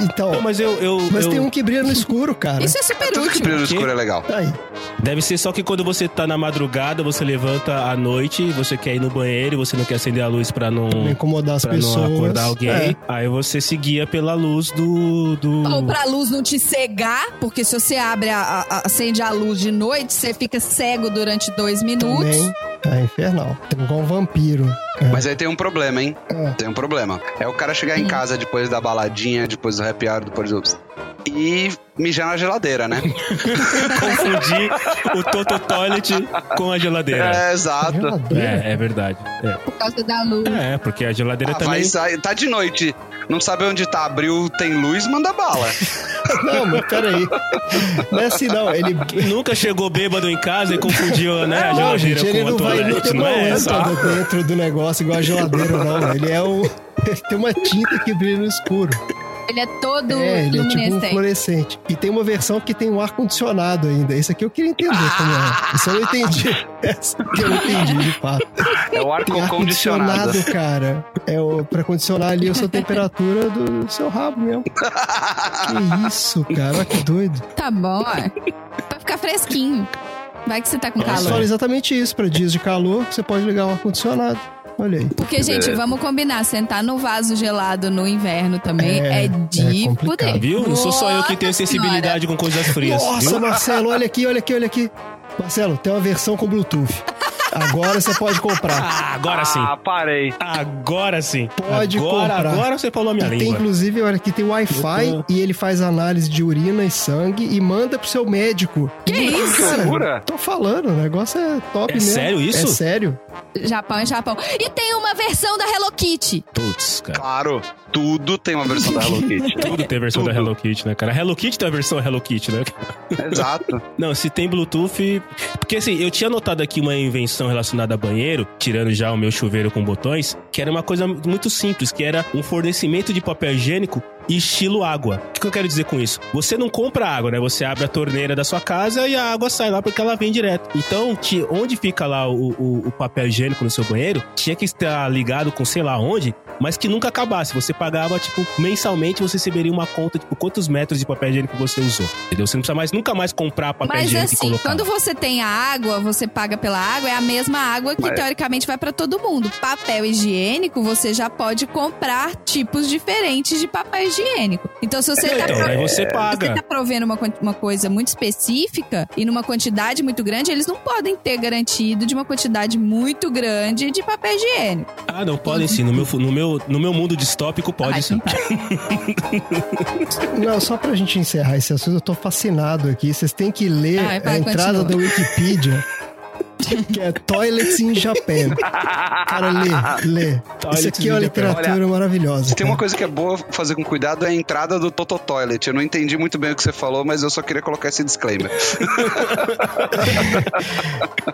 Então, Não, mas eu. eu, mas eu- tem um que brilha no escuro, cara. Isso é super Tudo que útil. brilha no escuro é legal. Tá aí. Deve ser só que quando você tá na madrugada, você levanta à noite, você quer ir no banheiro e você não quer acender a luz pra não, Pra incomodar as pra pessoas. não acordar alguém. É. Aí você seguia pela luz do. do... Ou pra luz não te cegar, porque se você abre, a, a- acende a luz de noite, você fica cego durante dois minutos. Também é infernal. Tem igual um vampiro. É. Mas aí tem um problema, hein? É. Tem um problema. É o cara chegar em casa depois da baladinha, depois do happy hour, depois do... E mijar na geladeira, né? *laughs* Confundir o Toto Toilet com a geladeira. É, exato. Geladeira? É, é verdade. É. Por causa da luz. É, porque a geladeira Ah, também. vai sair, tá de noite. Não sabe onde tá, abriu, tem luz, manda bala. *laughs* Não, mas peraí. Não é assim, não. Ele. Nunca chegou bêbado em casa e confundiu, né, a Não, geladeira gente, ele com não a vai toalete. nunca Não não é essa. entra dentro do negócio igual a geladeira, não. Ele é o. *laughs* Ele tem uma tinta que brilha no escuro. Ele é todo É, ele é tipo um luminescente. fluorescente. E tem uma versão que tem um ar-condicionado ainda. Esse aqui eu queria entender como é. Isso eu não entendi. *laughs* Essa que eu não entendi, de fato. É o ar ar-condicionado, cara. É o, pra condicionar ali a sua temperatura do seu rabo mesmo. Que isso, cara. Olha que doido. Tá bom, é. Pra ficar fresquinho. Vai que você tá com Eles falam calor. exatamente isso. Pra dias de calor, você pode ligar o ar-condicionado. Olha aí. Porque, gente, vamos combinar. Sentar no vaso gelado no inverno também É, é, de é poder. Viu? Não sou só eu que tenho sensibilidade com coisas frias. Nossa, viu? Marcelo, olha aqui, olha aqui, olha aqui. Marcelo, tem uma versão com Bluetooth. *laughs* Agora você pode comprar. Ah, agora sim. Ah, parei. Agora sim. Pode agora, comprar. Agora você falou a minha E tem, língua. inclusive, olha aqui, tem Wi-Fi e ele faz análise de urina e sangue e manda pro seu médico. Que isso? Cara, loucura. Tô falando, o negócio é top É mesmo. sério isso? É sério. Japão é Japão. E tem uma versão da Hello Kitty. Putz, cara. Claro, tudo tem uma versão da Hello Kitty. *laughs* Tudo tem versão Tudo. da Hello Kitty, né, cara? A Hello Kitty tem a versão Hello Kitty, né? Exato. *laughs* Não, se tem Bluetooth. Porque assim, eu tinha notado aqui uma invenção relacionada a banheiro, tirando já o meu chuveiro com botões, que era uma coisa muito simples, que era um fornecimento de papel higiênico estilo água. O que eu quero dizer com isso? Você não compra água, né? Você abre a torneira da sua casa e a água sai lá porque ela vem direto. Então, onde fica lá o, o- o papel higiênico no seu banheiro, tinha que estar ligado com sei lá onde, mas que nunca acabasse. Você pagava, tipo, mensalmente, você receberia uma conta, tipo, quantos metros de papel higiênico você usou. Entendeu? Você não precisa mais, nunca mais comprar papel Mas higiênico e assim, colocar. quando você tem a água, você paga pela água, é a mesma água que Mas- teoricamente vai pra todo mundo. Papel higiênico, você já pode comprar tipos diferentes de papel higiênico. Então, se você tá Então, daí você você paga. tá provendo uma, uma coisa muito específica e numa quantidade muito grande, eles não podem ter garantido de uma quantidade muito grande de papel higiênico. Ah, não, podem sim. No meu, no meu, no meu mundo distópico, pode sim. Não, *laughs* só pra gente encerrar esse assunto, eu tô fascinado aqui. Vocês têm que ler Ai, vai, a entrada continua. da Wikipedia, *laughs* que é Toilets in Japan. Cara, lê, lê. Toilets Isso aqui é uma literatura maravilhosa. Se tem uma coisa que é boa fazer com cuidado é a entrada do Toto Toilet. Eu não entendi muito bem o que você falou, mas eu só queria colocar esse disclaimer. *laughs*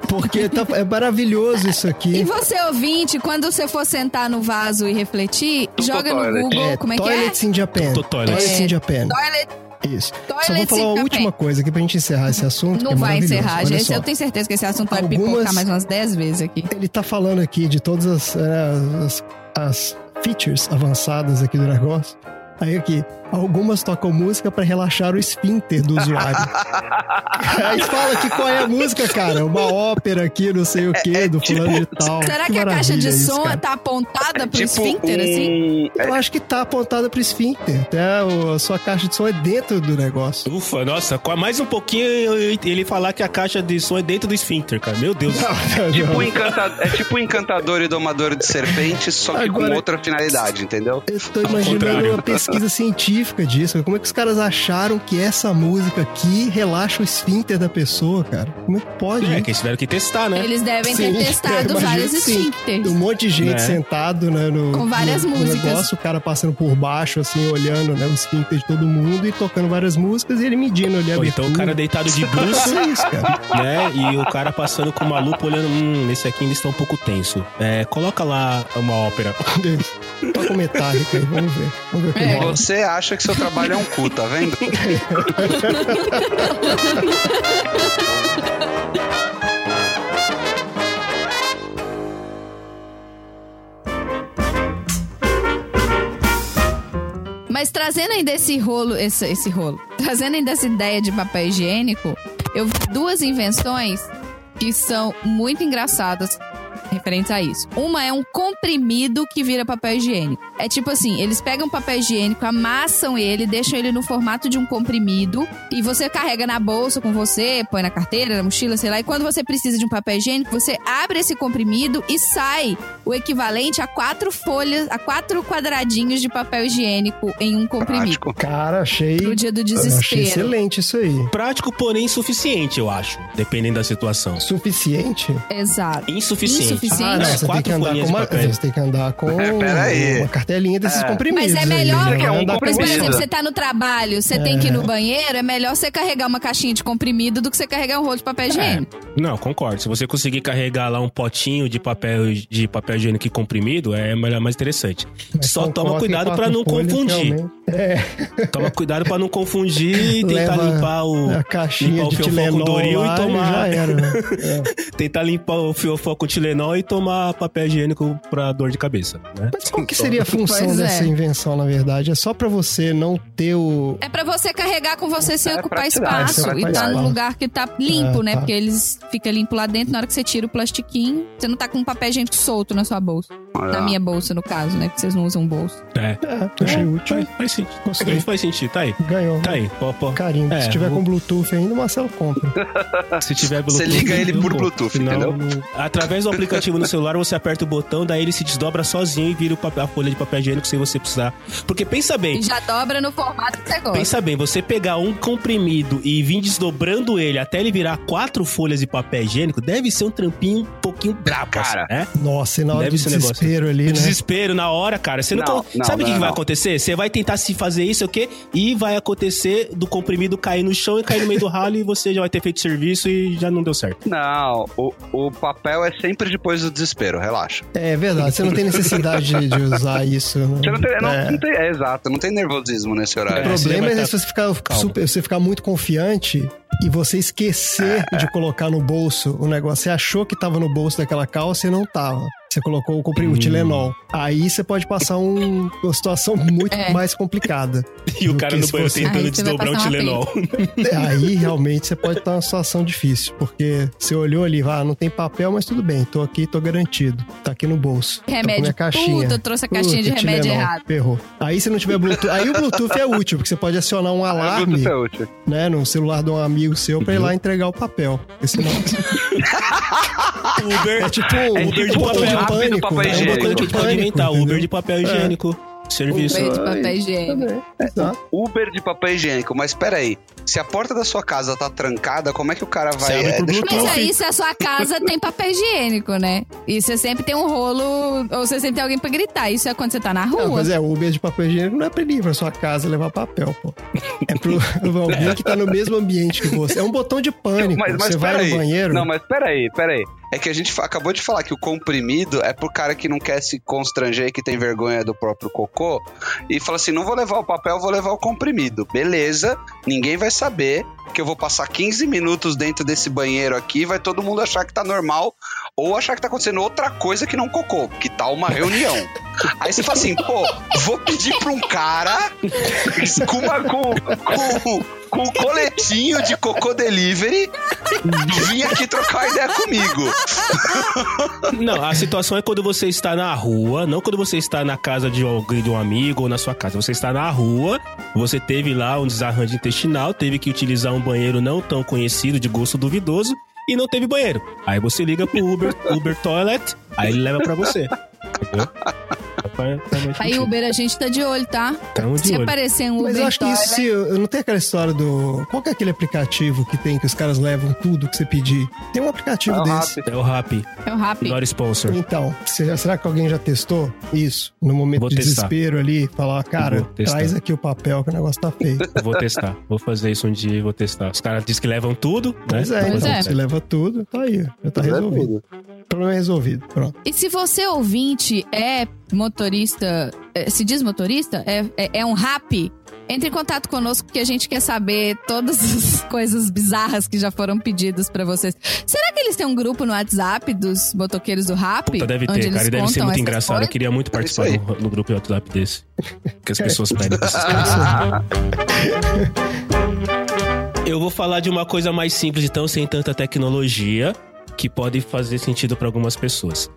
Porque tá- é maravilhoso isso E aqui. você, ouvinte, quando você for sentar no vaso e refletir, joga no. Google, como é que é? Toilets in Japan. To- toilets. Toilets in Japan. Toilet Isso. Só vou falar uma última coisa aqui pra gente encerrar esse assunto. Não é vai encerrar, gente. Eu tenho certeza que esse assunto vai Algumas- pipocar mais umas 10 vezes aqui. Ele tá falando aqui de todas as, é, as, as features avançadas aqui do negócio. Aí aqui, algumas tocam música pra relaxar o esfíncter do usuário. *laughs* Aí fala aqui qual é a música, cara. Uma ópera aqui, não sei o que, do fulano de tal. Será que, Que a caixa de isso, som cara. tá apontada pro tipo esfíncter, assim? um... Eu acho que tá apontada pro esfíncter. Até o- a sua caixa de som é dentro do negócio. Ufa, nossa, com mais um pouquinho ele falar que a caixa de som é dentro do esfíncter, cara. Meu Deus. Não, Tipo não. um encanta... É tipo um encantador e domador de serpentes, só que Agora- com outra finalidade, entendeu? Eu tô imaginando uma pesquisa científica disso. Como é que os caras acharam que essa música aqui relaxa o esfíncter da pessoa, cara? Como é que pode? É, hein? que eles tiveram que testar, né? Eles devem Sim, ter testado *laughs* vários esfíncteres. Um monte de gente É. sentado, né, no, Com várias no- no músicas. negócio, o cara passando por baixo, assim, olhando, né, o esfíncter de todo mundo e tocando várias músicas e ele medindo ali a Ou então o cara deitado de *laughs* bruxo, Tudo isso, cara. né? E o cara passando com uma lupa olhando, hum, esse aqui ainda está um pouco tenso. É, coloca lá uma ópera. *laughs* Toca o metálica aí, vamos ver. Vamos ver o que É. Você acha que seu trabalho é um cu, tá vendo? Mas trazendo ainda esse rolo, esse, esse rolo, trazendo ainda essa ideia de papel higiênico, eu vi duas invenções que são muito engraçadas referentes a isso. Uma é um comprimido que vira papel higiênico. É tipo assim, eles pegam papel higiênico, amassam ele, deixam ele no formato de um comprimido e você carrega na bolsa com você, põe na carteira, na mochila, sei lá. E quando você precisa de um papel higiênico, você abre esse comprimido e sai o equivalente a quatro folhas, a quatro quadradinhos de papel higiênico em um comprimido. Prático. Cara, achei. Pro dia do eu achei desespero. excelente isso aí. Prático, porém insuficiente, eu acho. Dependendo da situação. Suficiente? Exato. Insuficiente. Insuficiente. Ah, não, É, você tem que andar com uma, *laughs* você tem que andar com É, uma cartelinha desses É. comprimidos. Mas é aí, melhor. né? Que é um com Mas, por comprimido. exemplo, você tá no trabalho, você tem que ir no banheiro, é melhor você carregar uma caixinha de comprimido do que você carregar um rolo de papel higiênico. Não, concordo. Se você conseguir carregar lá um potinho de papel de papel higiênico comprimido, é melhor, mais interessante. Mas Só toma cuidado pra quatro não folhas, confundir. realmente. É, Toma cuidado pra não confundir e tentar Leva limpar o a caixinha limpar o de fiofoco Tilenol Doril e tomar já era. né? *laughs* tentar limpar o fiofó com Tilenol e tomar papel higiênico pra dor de cabeça, né? Mas qual que seria a função Pois é. dessa invenção, na verdade? É só pra você não ter o... É pra você carregar com você sem É ocupar praticidade, espaço e ocupar tá num espaço. lugar que tá limpo, Ah, né? tá. Porque eles ficam limpo lá dentro, na hora que você tira o plastiquinho, você não tá com um papel higiênico solto na sua bolsa. Na minha bolsa, no caso, né? Porque vocês não usam bolso. É. É, achei útil. Faz, faz sentido. Gostei. Faz sentido, tá aí. Ganhou. Tá aí. Pó, pó. Carinho. É, Se tiver vou- com Bluetooth ainda, o Marcelo compra. *laughs* Se tiver Você Bluetooth, liga ele por. Bluetooth, entendeu? não- Através do aplicativo no celular, você aperta o botão, daí ele se desdobra sozinho e vira o papel- a folha de papel higiênico sem você precisar. Porque pensa bem, E já dobra no formato que você gosta. Pensa bem, você pegar um comprimido e vir desdobrando ele até ele virar quatro folhas de papel higiênico, deve ser um trampinho um pouquinho brabo, Cara. assim, né? Nossa, e na hora Deve do ser um negócio. Desespero ali, O né? desespero na hora, cara. Você não, Não, con- não, sabe o que, que vai acontecer? Você vai tentar se fazer isso, o quê? E vai acontecer do comprimido cair no chão e cair no meio do ralo *laughs* e você já vai ter feito serviço e já não deu certo. Não, o, o papel é sempre depois do desespero, relaxa. É verdade, você não tem necessidade de, de usar isso. Né? Você não tem, não, É. não tem- é exato, não tem nervosismo nesse O horário. É, você problema é tá- se você ficar, super- você ficar muito confiante e você esquecer de colocar no bolso o negócio. Você achou que tava no bolso daquela calça e não tava. Você colocou o comprimido Hum. Tilenol. Aí você pode passar um- uma situação muito *laughs* É. mais complicada. E o cara no banheiro tentando desdobrar um Tilenol. *laughs* Aí realmente você pode estar numa situação difícil. Porque você olhou ali, ah, não tem papel, mas tudo bem, tô aqui, tô garantido. Tá aqui no bolso. Remédio. minha caixinha. Puta, eu trouxe a caixinha de Puta, remédio Tilenol, errado. Ferrou. Aí se não tiver Bluetooth. Aí o Bluetooth é útil, porque você pode acionar um alarme Bluetooth é útil. né, no celular de um amigo seu pra ir lá entregar o papel. Porque senão Uber. *laughs* é tipo É um tipo de papel de pânico. papel é É uma higiênico. coisa que a gente pode inventar, entendeu? Uber de papel higiênico. Serviço. Uber de papel higiênico. Exato. Uber de papel higiênico, mas peraí, se a porta da sua casa tá trancada, como é que o cara vai. é. Mas aí, se a sua casa tem papel higiênico, né? E você sempre tem um rolo, ou você sempre tem alguém pra gritar. Isso é quando você tá na Não, rua. mas é, o Uber de papel higiênico não é pra ele ir pra sua casa levar papel, pô. É *laughs* pro alguém que tá no mesmo ambiente que você. É um botão de pânico. Mas, mas você vai peraí. no banheiro. Não, mas peraí, peraí. É que a gente acabou de falar que o comprimido é pro cara que não quer se constranger, que tem vergonha do próprio cocô, e fala assim: não vou levar o papel, vou levar o comprimido. Beleza, ninguém vai saber que eu vou passar 15 minutos dentro desse banheiro aqui, vai todo mundo achar que tá normal, ou achar que tá acontecendo outra coisa que não cocô, que tá uma reunião. Aí você fala assim, pô, vou pedir pra um cara *laughs* com, uma, com, com, com um coletinho de cocô delivery vir aqui trocar ideia comigo. Não, a situação é quando você está na rua, não quando você está na casa de alguém, de um amigo ou na sua casa. Você está na rua, você teve lá um desarranjo intestinal, teve que utilizar um banheiro não tão conhecido, de gosto duvidoso, e não teve banheiro. Aí você liga pro Uber, Uber Toilet, aí ele leva pra você. Entendeu? Aí. Uber, a gente tá de olho, tá? Tamo de Se olho. aparecer um Uber Mas eu acho que isso, se, eu não tem aquela história do. Qual que é aquele aplicativo que tem que os caras levam tudo que você pedir? Tem um aplicativo É desse. Rappi. É o Rap, É o Rappi. not sponsor. Então, se- será que alguém já testou isso? No momento Vou de testar. desespero ali, falar, cara, traz aqui o papel que o negócio tá feio. Vou testar. Vou fazer isso um dia e vou testar. Os caras dizem que levam tudo, né? Pois é, Vou Pois fazer é. você leva tudo, tá aí, já tá resolvido. O problema é resolvido, pronto. E se você ouvinte é motorista, é, se diz motorista, é, é, é um rap, entre em contato conosco que a gente quer saber todas as *laughs* coisas bizarras que já foram pedidas pra vocês. Será que eles têm um grupo no WhatsApp dos motoqueiros do rap? Puta, deve ter, cara. E deve ser muito engraçado. Eu coisas? queria muito participar isso no, no grupo de WhatsApp desse. Que as pessoas pedem pra essas *laughs* Eu vou falar de uma coisa mais simples, então, sem tanta tecnologia, que pode fazer sentido para algumas pessoas.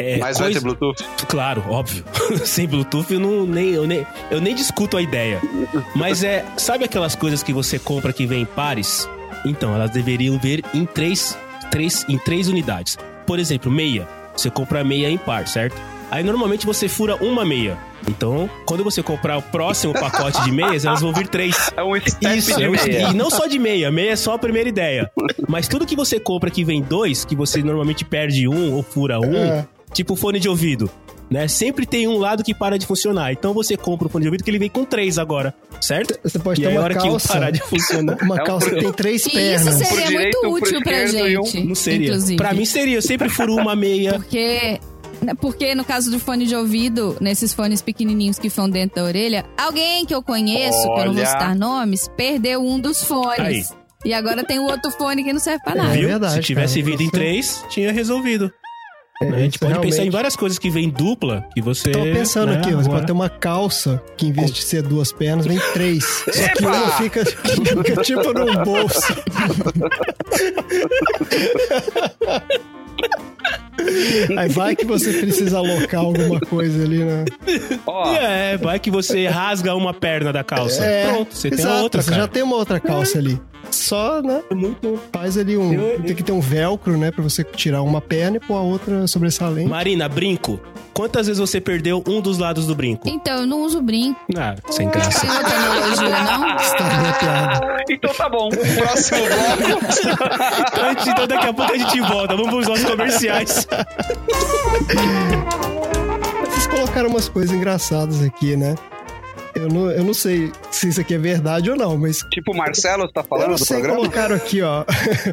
É, Mas vai coisa- ter Bluetooth? Claro, óbvio. *laughs* Sem Bluetooth eu, não, nem, eu, nem, eu nem discuto a ideia. Mas é. Sabe aquelas coisas que você compra que vem em pares? Então, elas deveriam vir em três, três, em três unidades. Por exemplo, meia. Você compra meia em par, certo? Aí normalmente você fura uma meia. Então, quando você comprar o próximo pacote de meias, elas vão vir três. *laughs* É um step Isso, de é um- meia. e não só de meia, meia é só a primeira ideia. Mas tudo que você compra que vem dois, que você normalmente perde um ou fura um, É. tipo fone de ouvido, né? Sempre tem um lado que para de funcionar. Então você compra o fone de ouvido que ele vem com três agora, certo? Você pode E ter uma hora que um calça. parar de funcionar. Uma É um calça que tem três E isso pernas. Pro seria direito, muito útil pra esquerdo e um- gente. Não seria. Inclusive. Pra mim seria. Eu sempre furo uma meia. Porque, né, porque no caso do fone de ouvido, nesses fones pequenininhos que vão dentro da orelha, alguém que eu conheço, que eu não vou Olha. citar nomes, perdeu um dos fones. Aí. E agora tem o outro fone que não serve pra nada. É verdade, Se tivesse cara. vindo em três, tinha resolvido. É? A gente pode pensar em realmente- várias coisas que vem dupla, que você. Eu tava pensando né, aqui, você agora- pode ter uma calça que em vez de ser duas pernas, vem três. Só que Epa! uma fica, fica tipo num bolso. Aí vai que você precisa alocar alguma coisa ali, né? Ó, É, vai que você rasga uma perna da calça. É, Pronto, você tem exato, a outra, você cara. já tem uma outra calça ali. Só, né? Muito. Faz ali um. Eu- Tem que ter um velcro, né? Pra você tirar uma perna e pôr a outra sobressalente. Marina, brinco. Quantas vezes você perdeu um dos lados do brinco? Então, eu não uso brinco. Ah, sem graça. Tem outra analogia, não? *laughs* Piada. então tá bom. Próximo bloco. *laughs* Então, então daqui a pouco a gente volta. Vamos pros nossos comerciais. Vocês colocaram umas coisas engraçadas aqui, né? Eu não, eu não sei se isso aqui é verdade ou não, mas tipo, o Marcelo, você tá eu falando não do sei, programa? colocaram aqui, ó.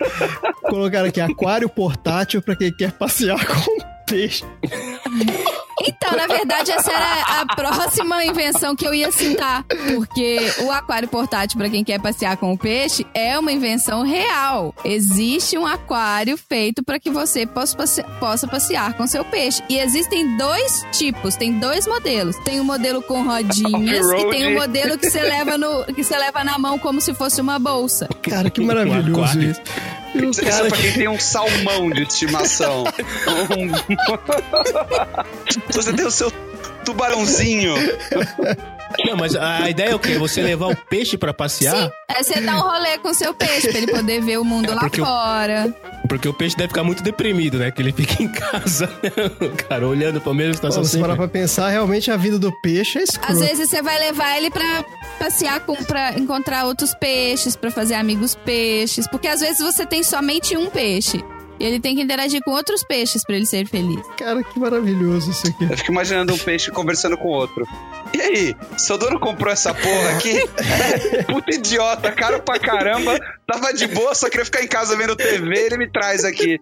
*laughs* colocaram aqui aquário portátil pra quem quer passear com peixe. *laughs* Então, na verdade, essa era a próxima invenção que eu ia citar. Porque o aquário portátil, pra quem quer passear com o peixe, é uma invenção real. Existe um aquário feito para que você possa, passe- possa passear com seu peixe. E existem dois tipos, tem dois modelos. Tem o modelo com rodinhas e tem o modelo que você leva no que você leva na mão como se fosse uma bolsa. Cara, que maravilhoso aquário. Isso. Isso é cara pra quem tem um salmão de estimação. Um- *laughs* Se você tem o seu tubarãozinho. Não, mas a ideia é o quê? Você levar o peixe pra passear? É você dar um rolê com seu peixe pra ele poder ver o mundo lá porque o- fora. Porque o peixe deve ficar muito deprimido, né? Que ele fica em casa, *laughs* cara, olhando pra mesma Pô, situação se parar sempre. pra pensar, realmente a vida do peixe é escrota. Às vezes você vai levar ele pra passear com para encontrar outros peixes, pra fazer amigos peixes, porque às vezes você tem somente um peixe. E ele tem que interagir com outros peixes pra ele ser feliz. Cara, que maravilhoso isso aqui. Eu fico imaginando um peixe conversando com outro. E aí, seu dono comprou essa porra aqui? *laughs* Puta idiota, caro pra caramba. Tava de boa, só queria ficar em casa vendo TV, ele me traz aqui.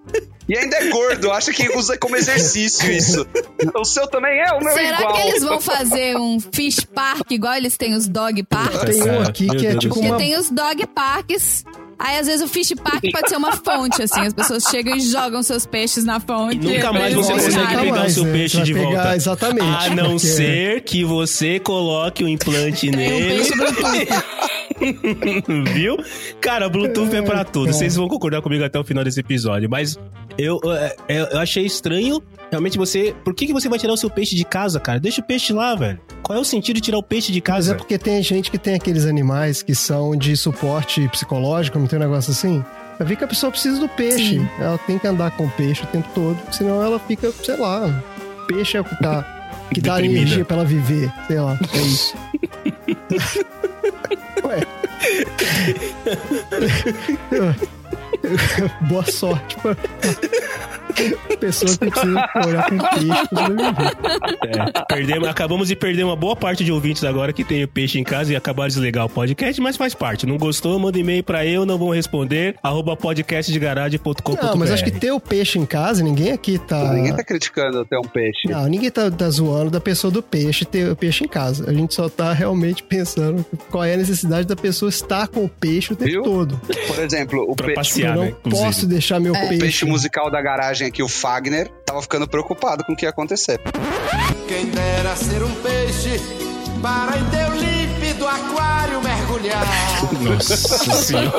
E ainda é gordo, acha que usa como exercício isso. O seu também é, o meu é Será igual. que eles vão fazer um fish park igual eles têm os dog parks? Tem um aqui que é tipo do Porque uma. tem os dog parks. Aí, às vezes, o fish park pode ser uma fonte, assim. As pessoas chegam e jogam seus peixes na fonte. E nunca mais você consegue pegar o mais, seu né? peixe de pegar volta. exatamente, A não porque- ser que você coloque o implante um nele. peixe *laughs* Bluetooth. Viu? Cara, Bluetooth é pra tudo. cara. Vocês vão concordar comigo até o final desse episódio. Mas eu, é, é, eu achei estranho. Realmente você. Por que, que você vai tirar o seu peixe de casa, cara? Deixa o peixe lá, velho. Qual é o sentido de tirar o peixe de Mas é casa? porque tem gente que tem aqueles animais que são de suporte psicológico, não tem um negócio assim? Vai ver que a pessoa precisa do peixe. Sim. Ela tem que andar com o peixe o tempo todo, senão ela fica, sei lá. Peixe é o que tá. Que dá energia pra ela viver. Sei lá. É isso. *laughs* Ué. *laughs* Boa sorte pra *laughs* pessoa que precisa olhar com peixe. É, perdemos, acabamos de perder uma boa parte de ouvintes agora que tem o peixe em casa e acabaram de desligar o podcast, mas faz parte. Não gostou? Manda e-mail pra eu, não vão responder. Arroba podcastdegarage.com.br. Não, mas acho que ter o peixe em casa, ninguém aqui tá. Ninguém tá criticando ter um peixe. Não, ninguém tá, tá zoando da pessoa do peixe ter o peixe em casa. A gente só tá realmente pensando qual é a necessidade da pessoa estar com o peixe o tempo Viu? todo. Por exemplo, o, Pra pe- passear, Eu né? não Inclusive. posso deixar meu o peixe. peixe musical da garagem aqui, o Fagner, tava ficando preocupado com o que ia acontecer. Quem dera ser um peixe para em teu límpido aquário mergulhar. Nossa senhora.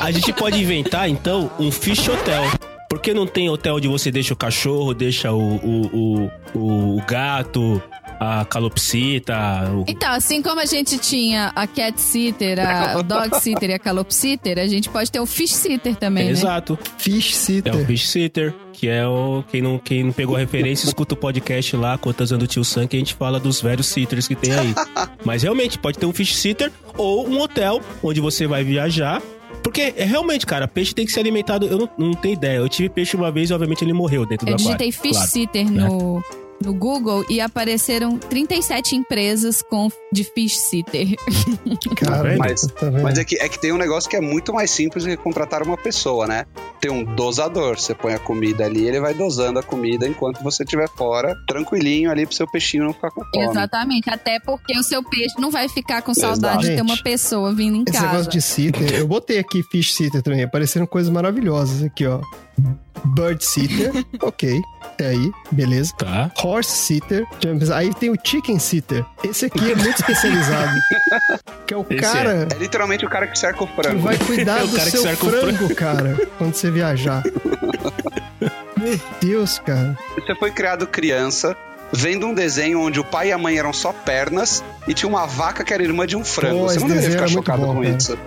A gente pode inventar, então, um fish hotel. Por que não tem hotel onde você deixa o cachorro, deixa o, o, o, o gato, a calopsita? O... Então, assim como a gente tinha a cat sitter, a, o *laughs* dog sitter e a calopsitter, a gente pode ter o fish sitter também, né? Exato. Fish É sitter. o fish sitter, que é o. Quem não, quem não pegou a referência, *laughs* escuta o podcast lá, Cotazando o Tio Sam, que a gente fala dos velhos sitters que tem aí. *laughs* Mas realmente, pode ter um fish sitter ou um hotel onde você vai viajar. Porque é realmente, cara, peixe tem que ser alimentado. Eu não, não tenho ideia. Eu tive peixe uma vez e, obviamente, ele morreu dentro Eu do aquário. digitei fish claro. sitter no, no Google e apareceram 37 empresas com de fish sitter. Cara, *laughs* vendo? Mas- tá? Mas é que, é que tem um negócio que é muito mais simples do que contratar uma pessoa, né? Tem um dosador. Você põe a comida ali, ele vai dosando a comida enquanto você estiver fora, tranquilinho ali pro seu peixinho não ficar com fome. Exatamente, até porque o seu peixe não vai ficar com saudade de ter uma pessoa vindo em Esse casa. negócio de sitter, eu botei aqui fish sitter também, apareceram coisas maravilhosas aqui, ó. Bird sitter, *laughs* ok, até aí, beleza. Tá. Horse sitter, aí tem o chicken sitter. Esse aqui é muito especializado. *laughs* Que é o Esse cara É literalmente o cara que cerca o que frango. vai cuidar *laughs* É o do cara que seu cerca o frango, cara, quando você viajar. Meu Deus, cara. Você foi criado criança, vendo um desenho onde o pai e a mãe eram só pernas e tinha uma vaca que era irmã de um frango. Pô, você não deveria ficar chocado bom, com cara. isso.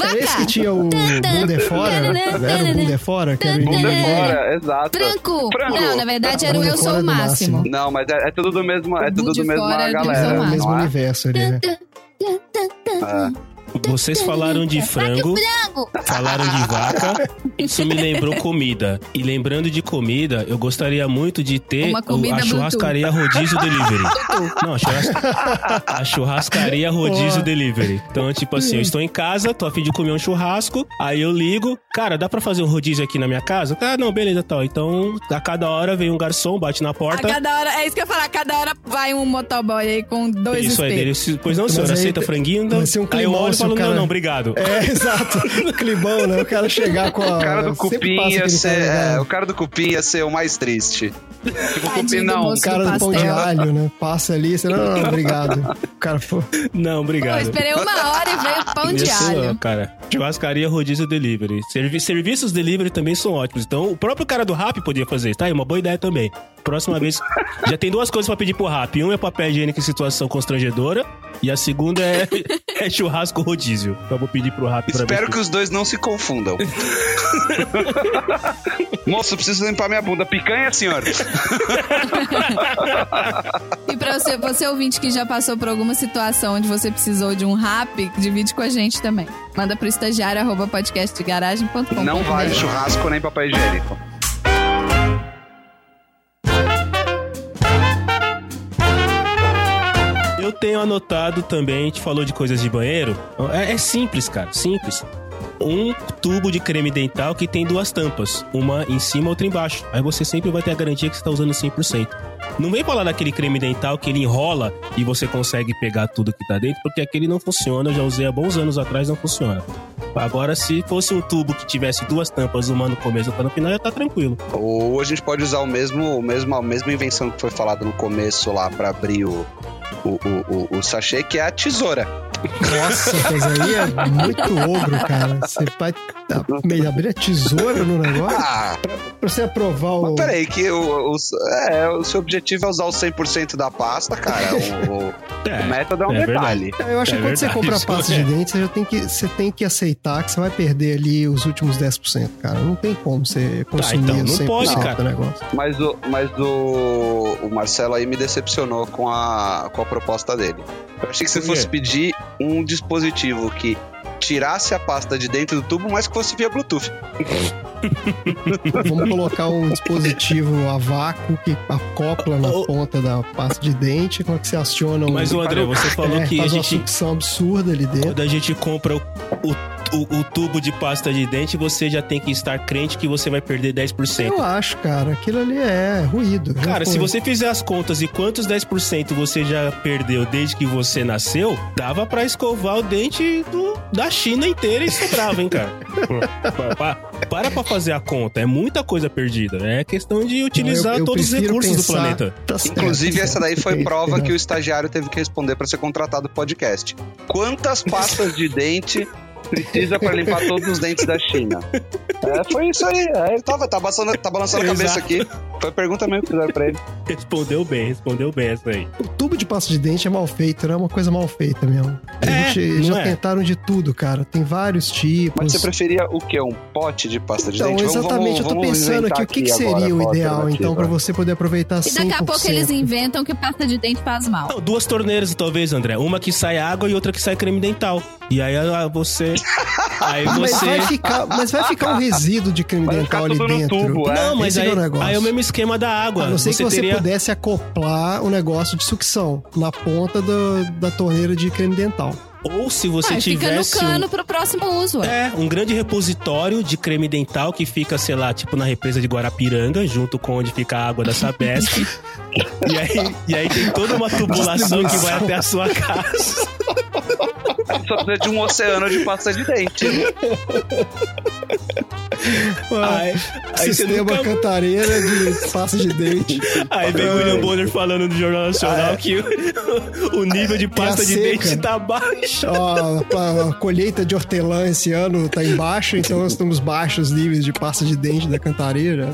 Era esse que Vaca! tinha o bunda fora? Era o bunda fora? Que era o Bunda inimigo? fora, exato. Franco! Não, na verdade era o Eu Sou o do Máximo. máximo. Não, mas é, é tudo do mesmo, é tudo do mesmo é do galera. É o mesmo é? universo ali, né? É. Vocês falaram de frango, Frango! falaram de vaca, *laughs* isso me lembrou comida. E lembrando de comida, eu gostaria muito de ter o- a churrascaria rodízio delivery. *laughs* Não, a, churras- a churrascaria rodízio delivery. Então, tipo assim, eu estou em casa, tô a fim de comer um churrasco, aí eu ligo, cara, dá pra fazer um rodízio aqui na minha casa? Ah, não, beleza, tal. Então, a cada hora vem um garçom, bate na A porta. cada hora, é isso que eu ia falar, a cada hora vai um motoboy aí com dois Isso aí espelhos. dele. Pois não, senhor, Mas aí aceita franguinho? Não. vai ser um aí eu climão olho e falo, cara- não, não, obrigado. É, *laughs* exato. Climão, né? O cara chegar com a. O cara do cupim ia ser. cara, é, né? o cara do cupim ia ser o mais triste. Tipo, o cupim do não. O cara do pão de alho, né? Passa ali, você não, não, não, obrigado. O cara, pô, Não, Pô, obrigado. esperei uma hora e veio pão de Isso, alho. cara. Churrascaria rodízio delivery. Servi serviços delivery também são ótimos. Então, o próprio cara do rap podia fazer. Tá aí, uma boa ideia também. Próxima vez. Já tem duas coisas pra pedir pro rap. Um é papel higiênico em situação constrangedora. E a segunda é, *laughs* é churrasco rodízio. Então, eu vou pedir pro rap pra Espero que os dois não se confundam. *laughs* Moço, preciso limpar minha bunda. Picanha, senhor? E pra você, você ouvinte que já passou por alguma situação onde você precisou de um rap, divide com a gente também. Manda pro estagiário arroba podcastdegaragem.com. Não vale churrasco nem papel higiênico. Eu tenho anotado também, a gente falou de coisas de banheiro. É, é simples, cara, simples. Um tubo de creme dental que tem duas tampas, uma em cima e outra embaixo. Aí você sempre vai ter a garantia que você está usando 100%. Não vem falar daquele creme dental que ele enrola e você consegue pegar tudo que tá dentro, porque aquele não funciona. Eu já usei há bons anos atrás, não funciona. Agora, se fosse um tubo que tivesse duas tampas, uma no começo e outra no final, já tá tranquilo. Ou a gente pode usar o mesmo, o mesmo, a mesma invenção que foi falada no começo lá pra abrir o, o, o, o, o sachê, que é a tesoura. nossa, mas aí é muito ogro, cara. Você vai tá, meio abrir a tesoura no negócio Ah, pra você aprovar o. mas peraí, que o, o, é, o seu objetivo é usar o 100% da pasta, cara. O, o, o método é um é detalhe. Eu acho É que quando você verdade, compra isso pasta é. de dente, você já tem que, você tem que aceitar que você vai perder ali os últimos 10%, cara. Não tem como você consumir então, não os 100% pode, cara. do negócio. Mas, o, mas o, o Marcelo aí me decepcionou com a, com a proposta dele. Eu achei que você fosse pedir um dispositivo que tirasse a pasta de dentro do tubo, mas que fosse via Bluetooth. Vamos colocar um dispositivo a vácuo que acopla na Ô. ponta da pasta de dente, como é que você aciona um... Mas, o André, você falou é, que a faz uma gente, sucção absurda ali dentro. quando a gente compra o, o, o- o tubo de pasta de dente, você já tem que estar crente que você vai perder 10%. Eu acho, cara, aquilo ali é ruído. Cara, se você fizer as contas e quantos 10% você já perdeu desde que você nasceu, dava pra escovar o dente do- da China inteira e sobrava, hein, cara? *laughs* para pra fazer a conta. É muita coisa perdida. É questão de utilizar Eu- eu todos os recursos do planeta. Tá Inclusive, essa daí foi *laughs* prova que o estagiário teve que responder pra ser contratado do podcast. Quantas pastas de dente precisa pra limpar todos os dentes da China? É, foi isso aí. É, ele tava, tá balançando, tá balançando a cabeça aqui. Foi a pergunta mesmo que fizeram pra ele. Respondeu bem, respondeu bem essa aí. O tubo de pasta de dente é mal feito, né? É uma coisa mal feita mesmo. A É, gente já é? tentaram de tudo, cara. Tem vários tipos. Mas você preferia o quê? Um pote de pasta de Então, dente? Vamos- exatamente, eu tô vamos pensando aqui o que, que agora seria o qual a ideal, então, pra você poder aproveitar 100%. E daqui a pouco eles inventam que pasta de dente faz mal. Não, duas torneiras, talvez, André. Uma que sai água e outra que sai creme dental. E aí ah, você. Aí Mas você. vai, ficar, mas vai ficar um resíduo de creme Vai dental ficar ali dentro. tubo, é. Não, mas Esse aí, é aí é o mesmo esquema da água. A não ser você que você teria. pudesse acoplar o negócio de sucção na ponta do- da torneira de creme dental. Ou se você Ah, fica no tivesse. um- cano pro próximo uso. ué. É, um grande repositório de creme dental que fica, sei lá, tipo na represa de Guarapiranga, junto com onde fica a água da Sabesp. *laughs* e, aí, e aí tem toda uma tubulação que vai até a sua casa. Só precisa de um oceano de pasta de dente. Aí, aí Sistema nunca... cantareira de pasta de dente. Aí vem o William Bonner falando no Jornal Nacional que o, *laughs* o nível de pasta de seca. dente tá baixo. Ó, a, colheita de hortelã esse ano tá em baixa, então nós temos baixos níveis de pasta de dente da cantareira.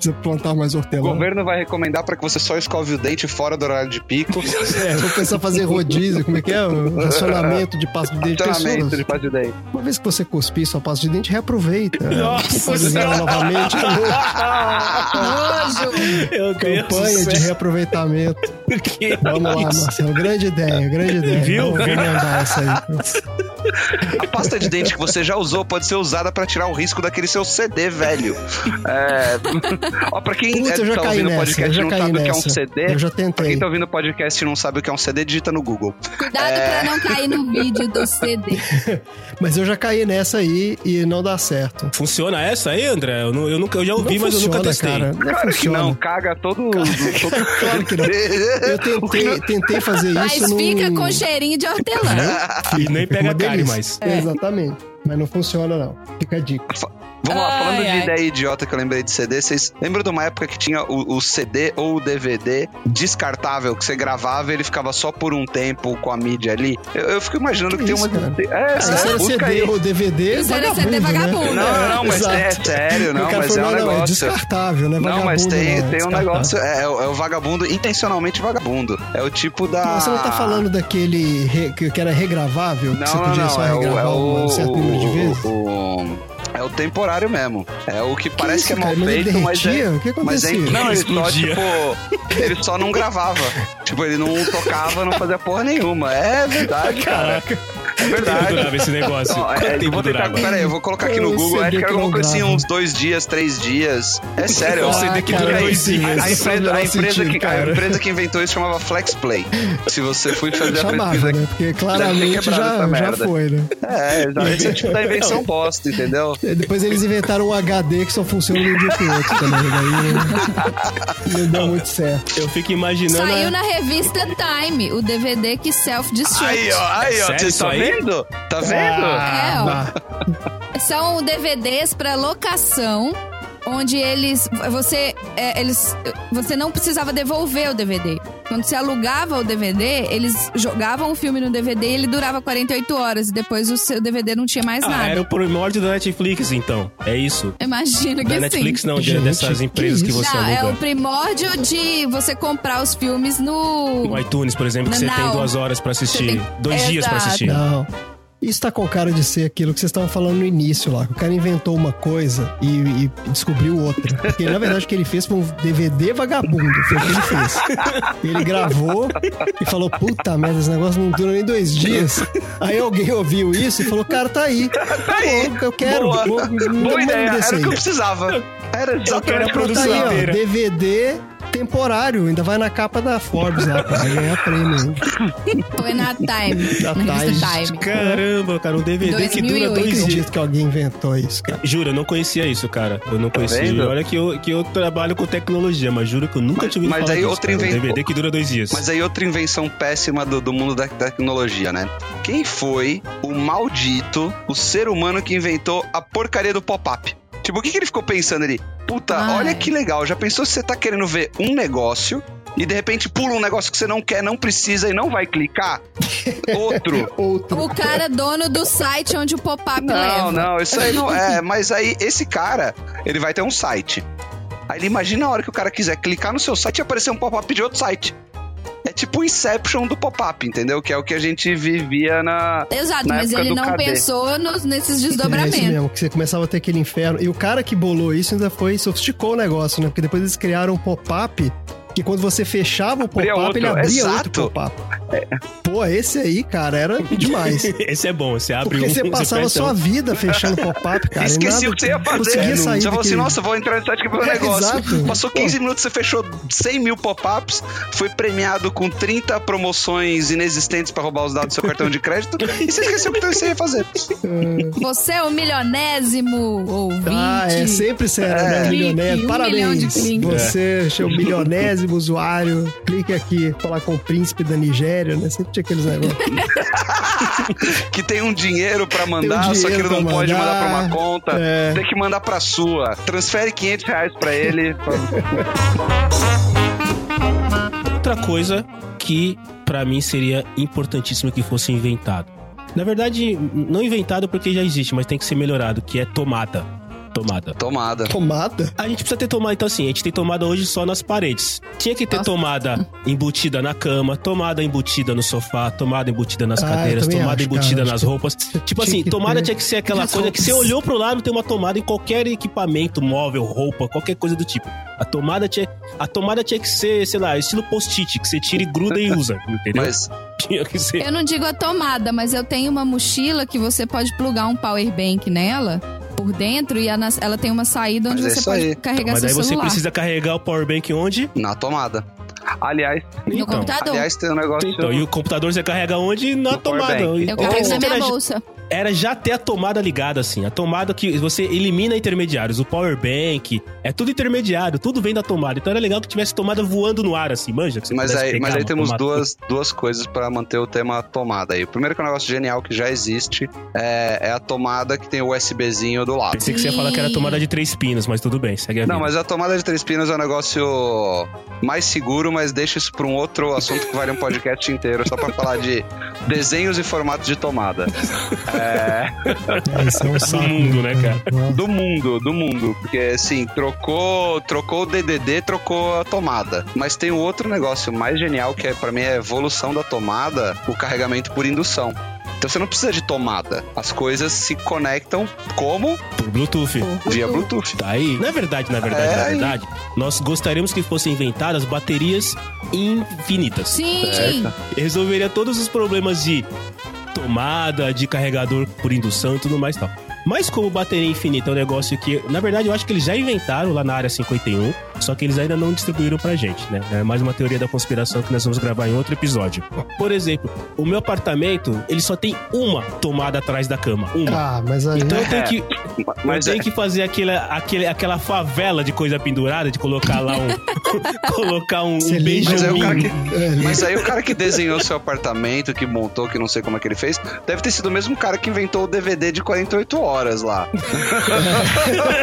Precisa plantar mais O hortelã. governo vai recomendar pra que você só escove o dente fora do horário de pico. *laughs* É, vou pensar fazer rodízio, como é que é? O racionamento de pasta de dente. Funcionamento Pessoas, de pasta de dente. uma vez que você cuspir sua pasta de dente, reaproveita. Nossa usar ela novamente. Nojo. Campanha de reaproveitamento. Que Vamos lá? Marcelo. Grande ideia, grande ideia. Viu? Vou mandar essa aí. A pasta de dente que você já usou pode ser usada pra tirar o risco daquele seu CD velho. É... Ó, pra quem Putz, é, eu já tá caí ouvindo o nessa, podcast e não sabe o que é um nessa. CD, Eu já pra tentei. quem tá ouvindo o podcast e não sabe o que é um CD, digita no Google. Cuidado pra não cair no vídeo do CD. *laughs* Mas eu já caí nessa aí e não dá certo. Funciona essa aí, André? Eu, não, eu, nunca, eu já ouvi, não mas eu nunca funciona, testei. cara. Não Claro que funciona. não, caga todo. todo... Claro que não. Eu *laughs* tentei, tentei fazer Mas isso fica num... com cheirinho de hortelã. E nem pega delícia. mais. É. Exatamente. Mas não funciona, não. Fica a dica. Vamos lá, Ai, falando de ai. ideia idiota que eu lembrei de CD, vocês lembram de uma época que tinha o, o CD ou o DVD descartável, que você gravava e ele ficava só por um tempo com a mídia ali? Eu, eu fico imaginando que, Que tem isso, uma. cara? É, Ah, sério, CD aí. ou DVD, Isso era CD né? vagabundo. Não, não, mas Exato. é sério, não, O mas falou, é um não, não, é negócio. descartável, né? Não, mas Vagabundo, tem, não, é tem um negócio, é, é o- é o vagabundo, intencionalmente vagabundo. É o tipo da. Você não tá falando daquele re- que, que era regravável? Não, que você podia não, só é o, regravar é o, um certo número de vezes? o- o- é o temporário mesmo. É o que, parece isso, que é mal cara? Mas ele feito, mas é. O que Mas é, não, ele só, tipo, ele só não gravava. Tipo, ele não tocava, não fazia porra nenhuma. É verdade, cara. É verdade. durava esse negócio? Quanto é, eu tempo vou tentar, durava? pera aí, eu vou colocar aqui Eu no Google. sei Acho que que era não alguma coisa assim, uns dois dias, três dias. É sério. É ó. CD que dura não dois sei. dias. A, a o empresa, a, empresa sentido, que, a empresa que inventou isso chamava FlexPlay. Se você for *laughs* fazer a Chamava, pesquisa né? Porque claramente já, já foi, né? É. Esse é o tipo da invenção bosta, entendeu? Depois eles inventaram um HD que só funciona de um dia pro outro também. Daí *laughs* não deu muito certo. Eu fico imaginando. Saiu a- na revista Time, o DVD que self-destruct. Aí, ó, aí, ó. Sério Você isso aí? Vendo? Tá vendo? É, ó. Ah, São DVDs pra locação, onde eles você é, eles você não precisava devolver o DVD. Quando você alugava o DVD, eles jogavam o filme no DVD e ele durava 48 horas e depois o seu DVD não tinha mais Ah, nada. era o primórdio da Netflix, então. É isso. Imagino que Da sim. Netflix não, de- Gente, dessas que empresas que, isso? você Não, é o aluga. primórdio de você comprar os filmes no. No iTunes, por exemplo, que você Não. tem duas horas pra assistir. Dois dias pra Exato. assistir. Não. Isso tá com cara de ser aquilo que vocês estavam falando no início lá. que O cara inventou uma coisa e, e descobriu outra. Porque na verdade o que ele fez foi um DVD vagabundo. Foi o que ele fez. Ele gravou e falou: puta merda, esse negócio não dura nem dois dias. Aí alguém ouviu isso e falou: cara, tá aí. Tá aí. bom, eu quero. Boa, Vou- Boa ideia. Era o que eu precisava. Era o que eu Tá produção aí, ó. DVD temporário. Ainda vai na capa da Forbes lá, pra ganhar *laughs* prêmio. Foi na Time. *laughs* Na Time. Time. Caramba, cara, um DVD que dura 2008. Dois dias. acredito que alguém inventou isso, cara. Juro, eu não conhecia isso, cara. Eu não conhecia. Tá? Olha que eu, que eu trabalho com tecnologia, mas juro que eu nunca Mas- tive mas falar aí disso, outra. Um DVD que dura dois dias. Mas aí outra invenção péssima do, do mundo da tecnologia, né? Quem foi o maldito, o ser humano que inventou a porcaria do pop-up? Tipo, o que, que ele ficou pensando ali? Puta, Ai. olha que legal. Já pensou se você tá querendo ver um negócio e de repente pula um negócio que você não quer, não precisa e não vai clicar? *laughs* Outro. Outro. O cara dono do site onde o pop-up leva. Não, não, isso aí não é. Mas aí, esse cara, ele vai ter um site. Aí ele imagina a hora que o cara quiser clicar no seu site e aparecer um pop-up de outro site. É tipo o Inception do pop-up, entendeu? Que é o que a gente vivia na. Exato, Na mas época ele do não KD. pensou nos, nesses É isso desdobramentos. mesmo, que você começava a ter aquele inferno. E o cara que bolou isso ainda foi, sofisticou o negócio, né? Porque depois eles criaram um pop-up que quando você fechava o pop-up, ele abria exato. outro pop-up. Pô, esse aí, cara, era *laughs* demais. Esse é bom, você abre Porque um... você passava fecha sua vida fechando pop-up, cara. Esqueci o que você ia fazer. Conseguia sair Você falou assim, nossa, vou entrar no site é um *laughs* É, negócio. exato. Passou 15 minutos, você fechou 100 mil pop-ups, foi premiado com 30 promoções inexistentes pra roubar os dados do seu cartão de crédito *laughs* e você esqueceu o que você ia fazer. Você é o milionésimo ouvinte. Ah, é, sempre será, né? Clique, Milionésimo. um Parabéns. milhão de cliques. Você, é. o milionésimo usuário. Clique aqui, falar com o príncipe da Nigéria, né? Sempre tinha aqueles negócios. *laughs* Que tem um dinheiro pra mandar, um só que ele dinheiro não pra pode mandar pra mandar. uma conta. É. Tem que mandar pra sua. Transfere 500 reais pra ele. *laughs* Outra coisa que pra mim seria importantíssimo que fosse inventado. Na verdade, não inventado porque já existe, mas tem que ser melhorado, que é tomada. Tomada. Tomada. Tomada? A gente precisa ter tomada, então assim, a gente tem tomada hoje só nas paredes. Tinha que ter Nossa. tomada embutida na cama, tomada embutida no sofá, tomada embutida nas Ah, cadeiras, tomada acho, embutida cara, nas acho que roupas. Tipo assim, tomada tinha que ser aquela coisa que você roupas. olhou pro lado, tem uma tomada em qualquer equipamento, móvel, roupa, qualquer coisa do tipo. A tomada tinha, a tomada tinha que ser, sei lá, estilo post-it, que você tira e gruda e usa, *laughs* entendeu? Mas Tinha que ser. Eu não digo a tomada, mas eu tenho uma mochila que você pode plugar um power bank nela por dentro e ela, ela tem uma saída onde Mas é você isso pode aí. carregar Mas seu aí você celular. precisa carregar o power bank onde? na tomada. Aliás, No Então. computador. aliás, tem um negócio. Então, e o computador você carrega onde? Na No tomada. eu Então, carrego na minha bolsa. Era já ter a tomada ligada, assim. A tomada que você elimina intermediários. O power bank, é tudo intermediário, tudo vem da tomada. Então era legal que tivesse tomada voando no ar, assim, manja? Mas aí, mas aí temos tomada. duas, duas coisas pra manter o tema tomada aí. O primeiro que é um negócio genial que já existe é, é a tomada que tem o USBzinho do lado. Pensei que você ia falar que era tomada de três pinos, mas tudo bem, segue a vida. Não, mas a tomada de três pinos é um negócio mais seguro, mas deixa isso pra um outro assunto que vale um podcast inteiro, só pra falar de *laughs* desenhos e formatos de tomada. *laughs* É, É, isso é um saco, mundo, né, cara? Nossa. do mundo, do mundo. Porque assim, trocou, trocou o DDD, trocou a tomada. Mas tem um outro negócio mais genial que é para mim é a evolução da tomada, o carregamento por indução. Então você não precisa de tomada. As coisas se conectam como Por Bluetooth. via Bluetooth. Tá aí. Na verdade, na verdade, É, na aí. verdade, nós gostaríamos que fossem inventadas baterias infinitas. Sim! Certo. resolveria todos os problemas de tomada, de carregador por indução e tudo mais e tal. Mas como bateria infinita é um negócio que, na verdade, eu acho que eles já inventaram lá na área 51, só que eles ainda não distribuíram pra gente, né? É mais uma teoria da conspiração que nós vamos gravar em outro episódio. Por exemplo, o meu apartamento, ele só tem uma tomada atrás da cama. Uma. Ah, mas aí. Então eu É, tenho que, Mas eu é, tenho que fazer aquele, aquele, aquela favela de coisa pendurada, de colocar lá um. *laughs* colocar um, um liga Mas aí o cara Benjamin. que- É, Mas aí o cara que desenhou seu apartamento, que montou, que não sei como é que ele fez, deve ter sido o mesmo cara que inventou o DVD de 48 horas lá. *laughs*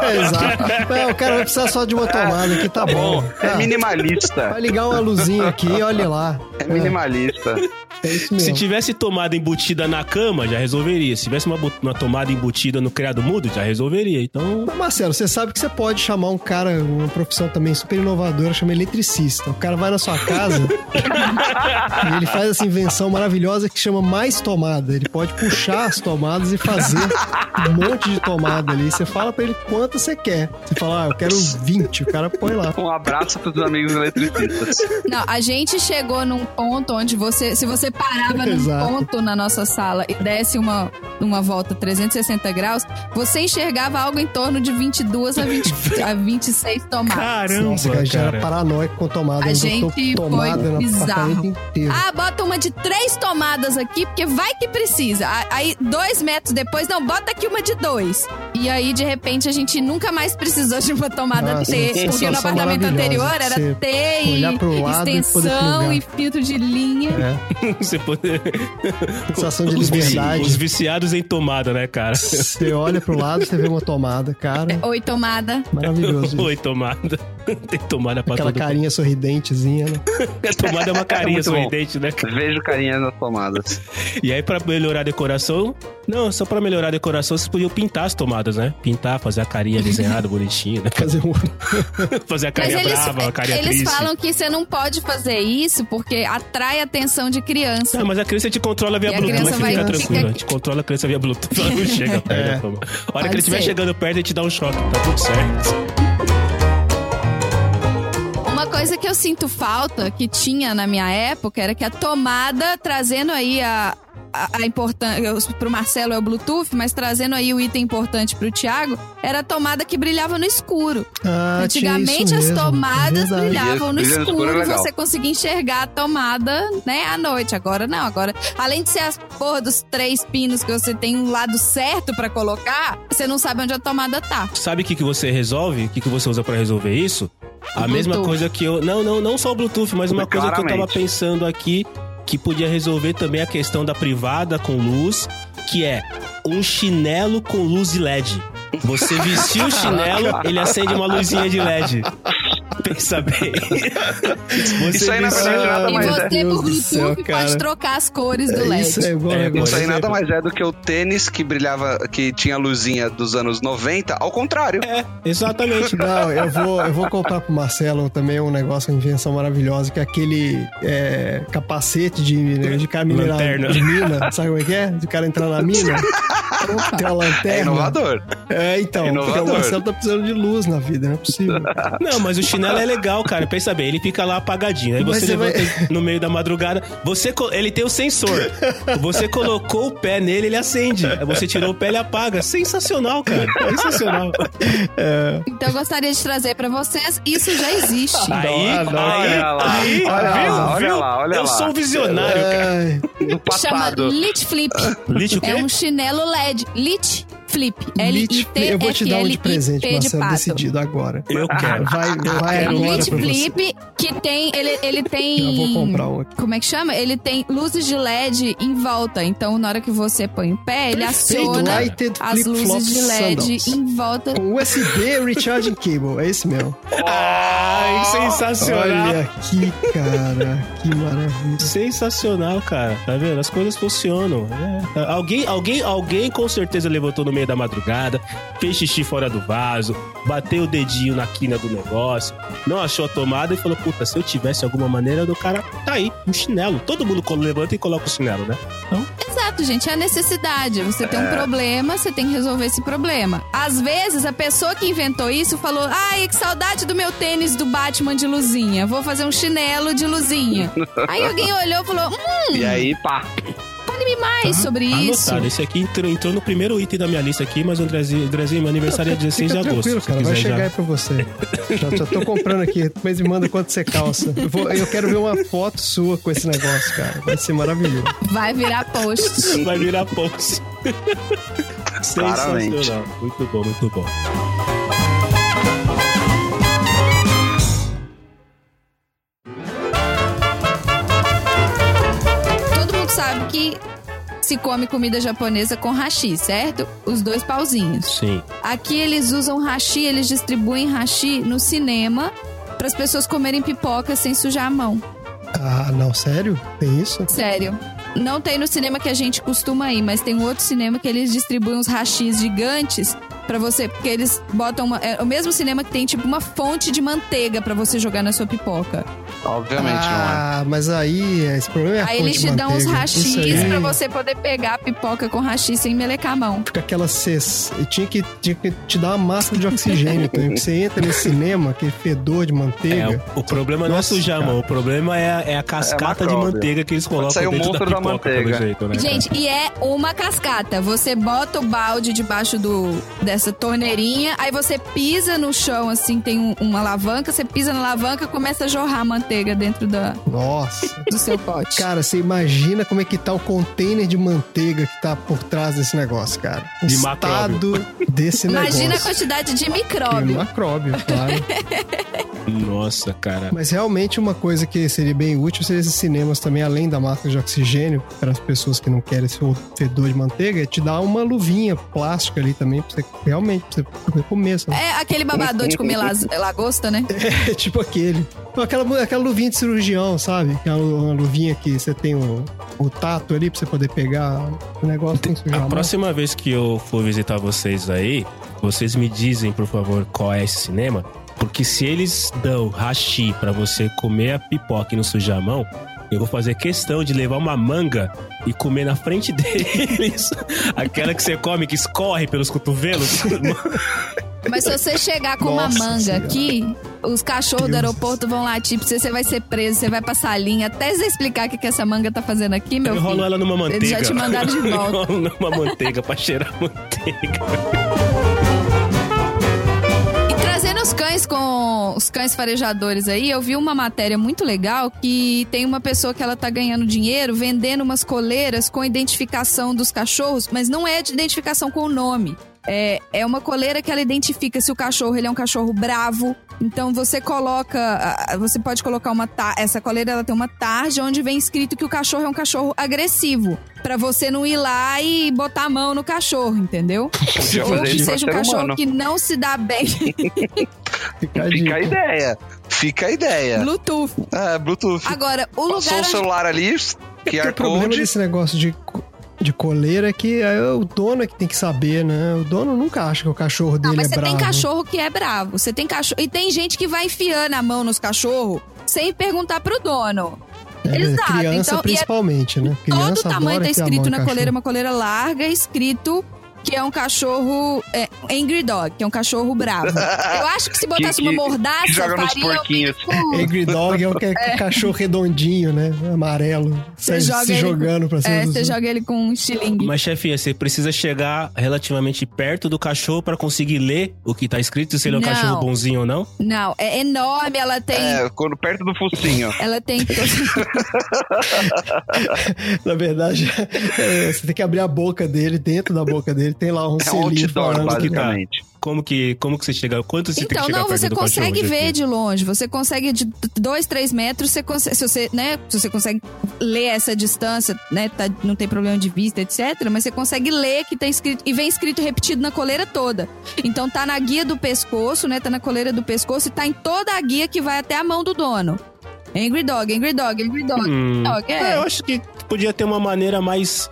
É, exato. Não, o cara vai precisar só de uma tomada aqui, tá bom. É Ah, minimalista. Vai ligar uma luzinha aqui, olha lá. É minimalista. É isso Se mesmo. tivesse tomada embutida na cama, já resolveria. Se tivesse uma, uma tomada embutida no criado mudo, já resolveria. Então, Mas, Marcelo, você sabe que você pode chamar um cara, uma profissão também super inovadora, chama eletricista. O cara vai na sua casa *laughs* e ele faz essa invenção maravilhosa que chama mais tomada. Ele pode puxar as tomadas e fazer monte de tomada ali. Você fala pra ele quanto você quer. Você fala, ah, eu quero 20. O cara põe lá. Um abraço pros amigos eletricistas. Não, a gente chegou num ponto onde você, se você parava num Exato. ponto na nossa sala e desse uma, uma volta 360 graus, você enxergava algo em torno de 22 a, 20, a 26 tomadas. caramba, Nossa, cara, a gente era paranoico com tomada. A Eu gente tomada foi bizarro. Ah, bota uma de três tomadas aqui, porque vai que precisa. Aí, dois metros depois, não, bota aqui uma de dois. E aí, de repente, a gente nunca mais precisou de uma tomada Nossa, T. Porque no apartamento anterior de era você T e olhar pro lado e poder extensão plugar. e filtro de linha. É, *laughs* Você pode... sensação de liberdade. os viciados em tomada, né, cara? Você olha pro lado, você vê uma tomada, cara. *laughs* Oi, tomada. Maravilhoso. isso. *laughs* Oi, tomada. Tem tomada pra Aquela carinha sorridentezinha, né? A tomada é uma carinha muito bom. sorridente, né, cara? Vejo carinha nas tomadas. E aí, pra melhorar a decoração... Não, só pra melhorar a decoração, vocês podiam pintar as tomadas, né? Pintar, fazer a carinha desenhada, bonitinha, né? Fazer um. *laughs* Fazer a Mas carinha eles, brava, a carinha eles triste. falam que você não pode fazer isso porque atrai a atenção de criança. Não, mas a criança te controla via E a Bluetooth, criança fica vai- tranquilo. fica- A gente controla a criança via Bluetooth, ela não chega perto É. da toma. A hora que Pode ele estiver chegando perto, ele te dá um choque, tá tudo certo. Uma coisa que eu sinto falta, que tinha na minha época, era que a tomada, trazendo aí a, a, a importância. Pro Marcelo é o Bluetooth, mas trazendo aí o item importante pro Thiago, era a tomada que brilhava no escuro. Ah, Antigamente as tomadas Verdade. brilhavam no Brilha no escuro é e você conseguia enxergar a tomada, né, à noite. Agora não, agora, além de ser as porra dos três pinos que você tem um lado certo pra colocar, você não sabe onde a tomada tá. Sabe o que, que você resolve? O que, que você usa pra resolver isso? A O mesma Bluetooth. coisa que eu. Não, não, não só o Bluetooth, mas uma coisa que eu tava pensando aqui que podia resolver também a questão da privada com luz, que é um chinelo com luz LED. Você vestiu o chinelo, ele acende uma luzinha de LED. Pensa bem. Você *laughs* Isso aí, na verdade, nada E mais é. você, por Bluetooth, céu, cara. pode trocar as cores do É, LED. Isso é igual É, negócio. Isso aí nada mais é do que o tênis que brilhava, que tinha luzinha dos anos 90, ao contrário. É, exatamente. Não, eu vou, eu vou comprar pro Marcelo também um negócio, uma invenção maravilhosa, que é aquele é, capacete de, de cara mineral Lanterna. de mina. Sabe como é que é? De cara entrar na mina. Tem uma lanterna. É inovador. É, então, porque o Inovador. Marcelo tá precisando de luz na vida, não é possível. Não, mas o chinelo é legal, cara. Pensa bem, ele fica lá apagadinho. Aí você você vai- levanta no meio da madrugada. Você, ele tem o sensor. Você colocou o pé nele, ele acende. Aí você tirou o pé, ele apaga. Sensacional, cara. Sensacional. Então eu gostaria de trazer pra vocês, isso já existe. Aí, não. aí, Olha lá, aí, olha viu? lá, olha Viu? lá, olha Eu lá. sou um visionário, cara. Chama. Lit Flip. Lit o quê? É um chinelo LED. Lit Flip. Lit, eu vou te dar um de presente, L-I-T-F-L-I-P de Marcelo, pato. decidido agora. Eu quero. Vai, vai É um agora pra. Flip que tem. Ele, ele tem. Já vou comprar um aqui. Como é que chama? Ele tem luzes de LED em volta. Então, na hora que você põe o pé, ele Perfeito, aciona lighted as luzes de LED sandals. em volta. Com USB Recharging Cable, é esse mesmo. Ai, sensacional. Olha aqui, cara. Que maravilha. Sensacional, cara. Tá vendo? As coisas funcionam. É. Alguém, alguém, alguém com certeza levantou no meio da madrugada, fez xixi fora do vaso, bateu o dedinho na quina do negócio, não achou a tomada e falou: Puta, se eu tivesse alguma maneira do cara, tá aí, um chinelo. Todo mundo quando levanta e coloca o chinelo, né? Exato, gente, é a necessidade. Você tem um problema, você tem que resolver esse problema. Às vezes, a pessoa que inventou isso falou: Ai, que saudade do meu tênis do Batman de luzinha. Vou fazer um chinelo de luzinha. *laughs* Aí alguém olhou e falou: Hum, E aí, pá. Mais sobre isso. Anotado. Esse aqui entrou, entrou no primeiro item da minha lista aqui, mas Andrezinho, Andrezinho meu aniversário é 16 de Fica agosto. cara. Vai chegar já. aí pra você. Já, já tô comprando aqui. Mas me manda quanto você calça. Eu, vou- eu quero ver uma foto sua com esse negócio, cara. Vai ser maravilhoso. Vai virar post. *laughs* Vai virar post. Claramente. Sensacional. Muito bom, muito bom. Todo mundo sabe que se come comida japonesa com hashi, certo? Os dois pauzinhos. Sim. Aqui eles usam hashi, eles distribuem hashi no cinema para as pessoas comerem pipoca sem sujar a mão. Ah, não, sério? Tem isso? Sério. Não tem no cinema que a gente costuma ir, mas tem um outro cinema que eles distribuem uns hashis gigantes pra você, porque eles botam uma, é o mesmo cinema que tem tipo uma fonte de manteiga pra você jogar na sua pipoca. Obviamente não é. ah, mas aí esse problema é aí eles de te dão uns aí pra você poder pegar a pipoca com hashi sem melecar a mão. Fica aquela cess... Tinha que, tinha que te dar uma máscara de oxigênio também. porque Você entra nesse cinema, aquele fedor de É, manteiga. o, o problema não é sujar a cara. mão, o problema é a, é a cascata de macróbio. manteiga que eles colocam sair o dentro da monstro da pipoca, pelo manteiga. jeito, né? cara? Gente, e é uma cascata. Você bota o balde debaixo do dessa torneirinha, aí você pisa no chão, assim, tem um- uma alavanca, você pisa na alavanca começa a jorrar manteiga dentro da, Nossa. *laughs* do seu pote. Cara, você imagina como é que tá o container de manteiga que tá por trás desse negócio, cara. O De estado desse Imagina a negócio. quantidade de micróbio. macróbio, claro. *laughs* Nossa, cara. Mas realmente uma coisa que seria bem útil seria esses cinemas também, além da máscara de oxigênio, para as pessoas que não querem esse fedor de manteiga, é te dar uma luvinha plástica ali também, pra você realmente pra você comer. Sabe? É aquele babador de comer lagosta, né? *laughs* É tipo aquele. Aquela, aquela luvinha de cirurgião, sabe? Aquela uma luvinha que você tem o, o tato ali pra você poder pegar o negócio sem sujar A a mão. próxima vez que eu for visitar vocês aí, vocês me dizem, por favor, qual é esse cinema. Porque se eles dão hashi pra você comer a pipoca e não sujar a mão, eu vou fazer questão de levar uma manga e comer na frente *laughs* deles. Aquela que você come que escorre pelos cotovelos. Mas se você chegar com uma Nossa manga Senhora. aqui, os cachorros do aeroporto vão latir pra você, você vai ser preso, você vai passar a linha. Até você explicar o que, que essa manga tá fazendo aqui, meu eu rolo filho. ela numa manteiga. Eles já te mandaram de *laughs* volta. Numa manteiga pra cheirar manteiga. E trazendo os cães com os cães farejadores aí, eu vi uma matéria muito legal que tem uma pessoa que ela tá ganhando dinheiro vendendo umas coleiras com identificação dos cachorros, mas não é de identificação com o nome. É, é uma coleira que ela identifica se o cachorro ele é um cachorro bravo. Então você coloca, você pode colocar uma ta- essa coleira ela tem uma tarja onde vem escrito que o cachorro é um cachorro agressivo, Pra você não ir lá e botar a mão no cachorro, entendeu? *laughs* Podia Ou que seja um cachorro humano. que não se dá bem *laughs* Fica a Fica a ideia. Fica a ideia. Bluetooth. É, Bluetooth. Agora, o Passou lugar o onde celular ali, Porque QR o problema desse negócio de, de coleira é que é o dono é que tem que saber, né? O dono nunca acha que o cachorro dele Não, mas é você bravo. tem cachorro que é bravo. Você tem cachorro. E tem gente que vai enfiando a mão nos cachorros sem perguntar pro dono. É, Exato, Criança então, é- principalmente, né? Todo Criança o tamanho tá escrito na coleira, uma coleira larga, escrito que é um cachorro é, angry dog, que é um cachorro bravo. Eu acho que se botasse Que- uma mordaça, que joga nos faria um porquinhos. bico- *laughs* Angry Dog é o que é cachorro redondinho, né? Amarelo. Você se joga se ele- jogando pra cima É, você joga ele com um estilingue. Mas, chefinha, você precisa chegar relativamente perto do cachorro pra conseguir ler o que tá escrito, se ele é um Não. cachorro bonzinho ou não? Não, é enorme, ela tem. É, quando perto do focinho. *laughs* Ela tem. *laughs* Na verdade, é, você tem que abrir a boca dele, dentro da boca dele tem lá um É selinho outdoor, falando que tá. basicamente. Como que, como que você chega? Quanto você tem que Então, chegar não, perto você do consegue ver chefinha? de longe. Você consegue de dois, três metros, você consegue, se você, né? Se você consegue ler essa distância, né? tá- não tem problema de vista, etc. Mas você consegue ler que tá escrito. E vem escrito repetido na coleira toda. Então tá na guia do pescoço, né? Tá na coleira do pescoço e tá em toda a guia que vai até a mão do dono. Angry dog, angry dog, angry dog. Hum, Dog, é, é. eu acho que podia ter uma maneira mais.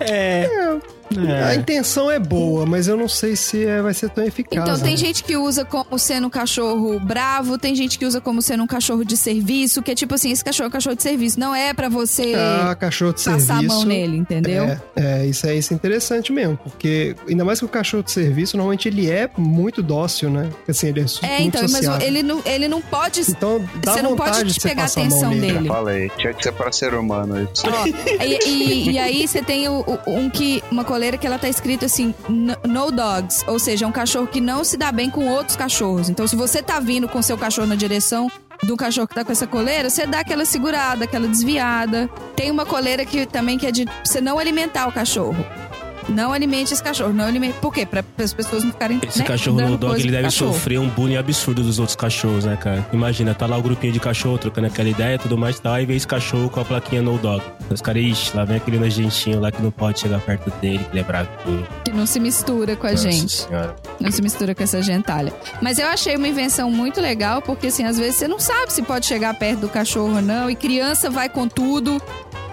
É. A é. intenção é boa, mas eu não sei se é- vai ser tão eficaz. Então, tem né? gente que usa como sendo um cachorro bravo, tem gente que usa como sendo um cachorro de serviço, que é tipo assim, esse cachorro é um cachorro de serviço, não é pra você Ah, cachorro de passar serviço. a mão nele, entendeu? É, é, isso é, isso é interessante mesmo, porque ainda mais que o cachorro de serviço, normalmente ele é muito dócil, né? Assim, ele é, É, muito então, mas sociável. ele não, ele não pode. Então, dá você não pode de você pegar a a atenção nele. dele. Já falei. Tinha que ser para ser humano isso. Ó, e, e- e aí você tem o- o- um que. Uma coleira que ela tá escrito assim, "No- dogs. Ou seja, é um cachorro que não se dá bem com outros cachorros. Então, se você tá vindo com seu cachorro na direção do cachorro que tá com essa coleira, você dá aquela segurada, aquela desviada. Tem uma coleira que também que é de você não alimentar o cachorro. Não alimente esse cachorro, não alimente. Por quê? Pra, as pessoas não ficarem. Esse né, cachorro no dog, ele deve cachorro. sofrer um bullying absurdo dos outros cachorros, né, cara? Imagina, tá lá o grupinho de cachorro trocando aquela ideia e tudo mais e tal, aí vem esse cachorro com a plaquinha no dog. Os caras, ixi, lá vem aquele nojentinho lá que não pode chegar perto dele, que ele é bravinho. Que não se mistura com a Nossa gente. senhora. Não se mistura com essa gentalha. Mas eu achei uma invenção muito legal, porque assim, às vezes você não sabe se pode chegar perto do cachorro ou não, e criança vai com tudo.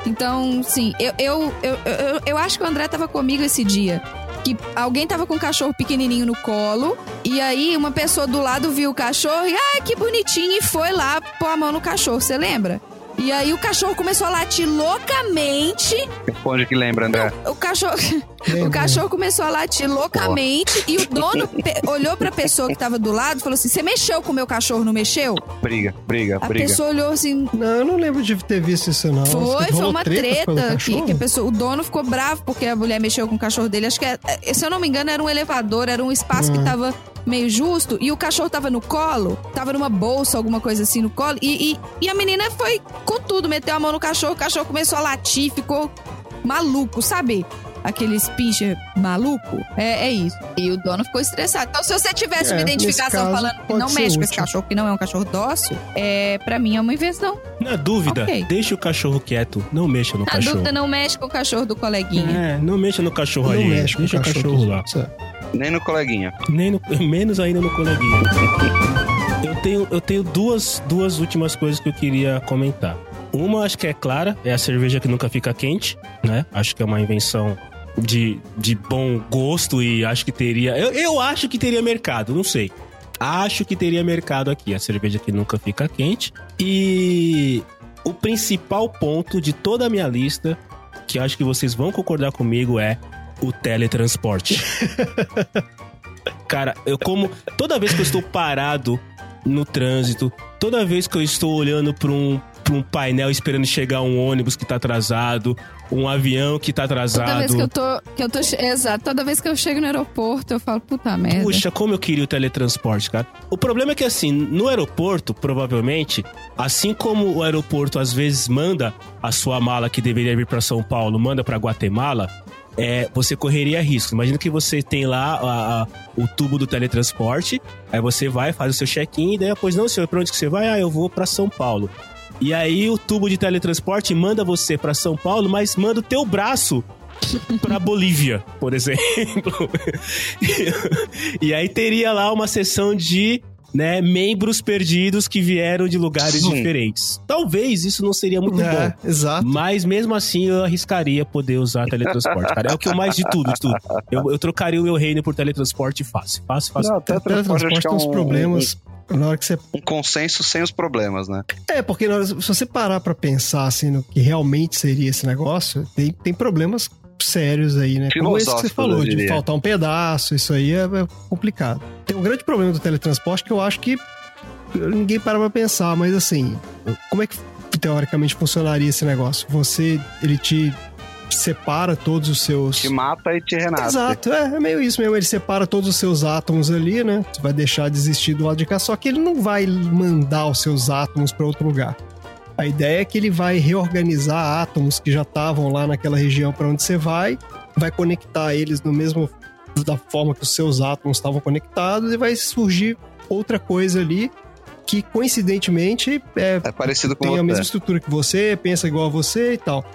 Então, sim, eu, eu, eu, eu, eu acho que o André tava comigo esse dia. Que alguém tava com um cachorro pequenininho no colo, e aí uma pessoa do lado viu o cachorro e, ah, que bonitinho, e foi lá pôr a mão no cachorro, você lembra? E aí o cachorro começou a latir loucamente, Responde que lembra, André. o cachorro. *laughs* O cachorro começou a latir loucamente e o dono olhou pra pessoa que tava do lado e falou assim: Você mexeu com o meu cachorro, não mexeu? Briga, briga, A briga. pessoa olhou assim. Não, eu não lembro de ter visto isso, não. Foi, foi uma treta que, que a pessoa, o dono ficou bravo porque a mulher mexeu com o cachorro dele. Acho que, é- é- se eu não me engano, era um elevador, era um espaço que Hum. tava meio justo e o cachorro tava no colo, tava numa bolsa, alguma coisa assim no colo. E, e, e a menina foi com tudo, meteu a mão no cachorro, o cachorro começou a latir, ficou maluco, sabe? aqueles pincher maluco. É, é isso. E o dono ficou estressado. Então, se você tivesse É, uma identificação caso, falando que não mexe com esse cachorro, que não é um cachorro dócil, é, pra mim é uma invenção. Na dúvida, Ok. deixa o cachorro quieto. Não mexa no Na cachorro. dúvida, não mexe com o cachorro do coleguinha. É, não mexa no cachorro Não aí. mexe com o deixa cachorro. lá. É. Nem no coleguinha. Nem no- *laughs* menos ainda no coleguinha. *laughs* Eu tenho, eu tenho duas, duas últimas coisas que eu queria comentar. Uma, acho que é clara, é a cerveja que nunca fica quente, né? Acho que é uma invenção de, de bom gosto e acho que teria. Eu, eu acho que teria mercado, não sei. Acho que teria mercado aqui, a cerveja que nunca fica quente. E o principal ponto de toda a minha lista, que acho que vocês vão concordar comigo, é o teletransporte. *laughs* Cara, eu como. Toda vez que eu estou parado no trânsito, toda vez que eu estou olhando para um, pra um painel esperando chegar um ônibus que tá atrasado, um avião que tá atrasado. Toda vez que eu tô. Que eu tô exato, toda vez que eu chego no aeroporto, eu falo, puta merda. Puxa, como eu queria o teletransporte, cara. O problema é que, assim, no aeroporto, provavelmente, assim como o aeroporto às vezes manda a sua mala que deveria vir pra São Paulo, manda pra Guatemala, é, você correria risco. Imagina que você tem lá a- a- o tubo do teletransporte, aí você vai, faz o seu check-in, e daí depois, não, senhor, pra onde que você vai? Ah, eu vou pra São Paulo. E aí o tubo de teletransporte manda você pra São Paulo, mas manda o teu braço *laughs* pra Bolívia, por *laughs* exemplo. e aí teria lá uma sessão de né, membros perdidos que vieram de lugares Sim. diferentes. Talvez isso não seria muito É, bom. exato. Mas mesmo assim eu arriscaria poder usar teletransporte, cara. É o que eu mais de tudo, de tudo. Eu, eu trocaria o meu reino por teletransporte fácil. Fácil, fácil. Não, O teletransporte tem uns problemas. Na hora que você. Um, um consenso sem os problemas, né? É, porque na hora- se você parar pra pensar assim no que realmente seria esse negócio, tem, tem problemas sérios aí, né? Como esse que você falou, de faltar um pedaço, isso aí é, é complicado. Tem um grande problema do teletransporte que eu acho que ninguém para pra pensar, mas assim, como é que teoricamente funcionaria esse negócio? Você, ele te separa todos os seus. Te mata e te renasce. Exato, é, é meio isso mesmo. Ele separa todos os seus átomos ali, né? Você vai deixar de existir do lado de cá, só que ele não vai mandar os seus átomos para outro lugar. A ideia é que ele vai reorganizar átomos que já estavam lá naquela região para onde você vai, vai conectar eles no mesmo da forma que os seus átomos estavam conectados e vai surgir outra coisa ali que coincidentemente é, É parecido com tem a mesma estrutura que você, pensa igual a você e tal.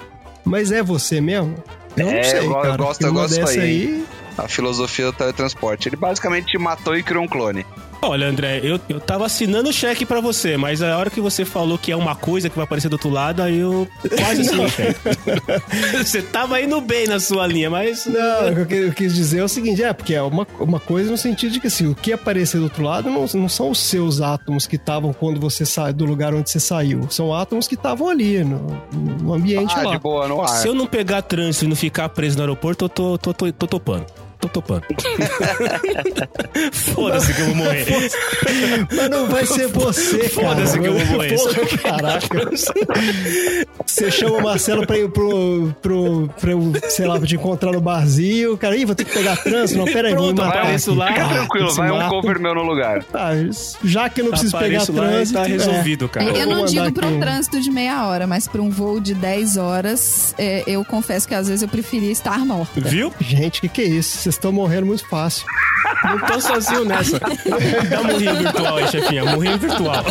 Mas é você mesmo? Eu É, não sei, eu go- eu cara. gosto- eu gosto dessa aí, A filosofia do teletransporte. Ele basicamente te matou e criou um clone. Olha, André, eu, eu tava assinando o cheque pra você, mas a hora que você falou que é uma coisa que vai aparecer do outro lado, aí eu quase assinei o cheque. *laughs* você tava indo bem na sua linha, mas. Não, o que eu quis dizer é o seguinte, é, porque é uma, uma coisa no sentido de que assim, o que aparecer do outro lado não, não são os seus átomos que estavam quando você sai do lugar onde você saiu. São átomos que estavam ali, no, no ambiente Ah, lá. de boa, no ar. Se eu não pegar trânsito e não ficar preso no aeroporto, eu tô, tô, tô, tô topando. Tô topando. *laughs* Foda-se que eu vou morrer. Mas não vai ser você, cara. Foda-se que eu vou morrer. Porra, caraca. Você chama o Marcelo pra ir pro, pro, pra eu, sei lá, pra te encontrar no barzinho. Cara, ih, vou ter que pegar trânsito. Não, pera aí, vou me matar apareço aqui. lá. Fica tranquilo, vai um cover meu no lugar. Ah, já que eu não preciso pegar e trânsito. tá resolvido, cara. Eu não digo pra um trânsito de meia hora, mas pra um voo de 10 horas, é, eu confesso que às vezes eu preferia estar morta. Viu? Gente, o que, que é isso? Vocês estão morrendo muito fácil. Não tô sozinho nessa. *laughs* Dá um murrinho virtual aí, chefinha. Murrinho virtual.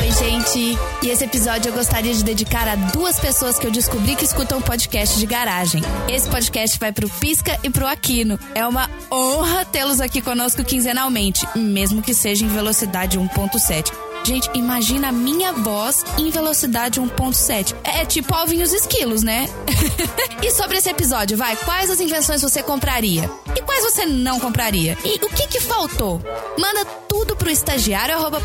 Oi, gente. E esse episódio eu gostaria de dedicar a duas pessoas que eu descobri que escutam podcast de garagem. Esse podcast vai pro Pisca e pro Aquino. É uma honra tê-los aqui conosco quinzenalmente, mesmo que seja em velocidade 1.7. Gente, imagina a minha voz em velocidade 1.7. É, tipo Alvin os esquilos, né? *laughs* e sobre esse episódio, vai, quais as invenções você compraria? E quais você não compraria? E o que que faltou? Manda tudo pro estagiário arroba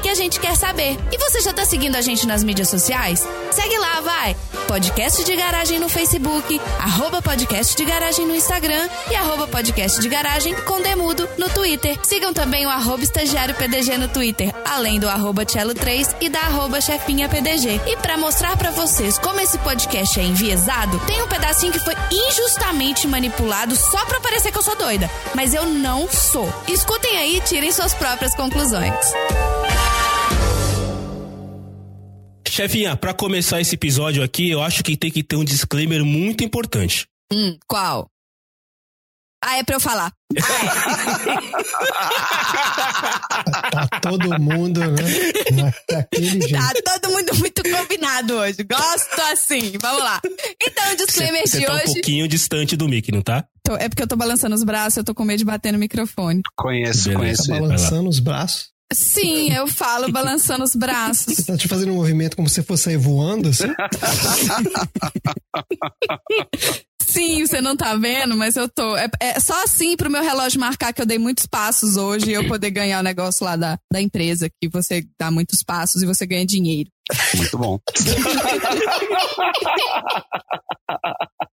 que a gente quer saber. E você já tá seguindo a gente nas mídias sociais? Segue lá, vai! Podcast de Garagem no Facebook, arroba Podcast de Garagem no Instagram e arroba Podcast de Garagem com Demudo no Twitter. Sigam também o arroba Estagiário PDG no Twitter, além do arroba Cello3 e da arroba Chefinha PDG. E para mostrar para vocês como esse podcast é enviesado, tem um pedacinho que foi injustamente manipulado só pra parecer que eu sou doida. Mas eu não sou. Escutem aí e tirem suas próprias conclusões. Chefinha, pra começar esse episódio aqui, eu acho que tem que ter um disclaimer muito importante. Hum, qual? Ah, é pra eu falar. *laughs* Tá todo mundo, né? Daquele jeito. Tá todo mundo muito combinado hoje. Gosto assim. Vamos lá. Então, o disclaimer Você de tá um hoje. pouquinho distante do Mickey, não tá? Tô- É porque eu tô balançando os braços, eu tô com medo de bater no microfone. Conheço, Beleza. Tá conheço. balançando os braços. Sim, eu falo balançando os braços. Você tá te fazendo um movimento como se você fosse sair voando, assim? Sim, você não tá vendo, mas eu tô. É, é só assim pro meu relógio marcar que eu dei muitos passos hoje e eu poder ganhar o negócio lá da, da empresa, que você dá muitos passos e você ganha dinheiro. Muito bom. *laughs*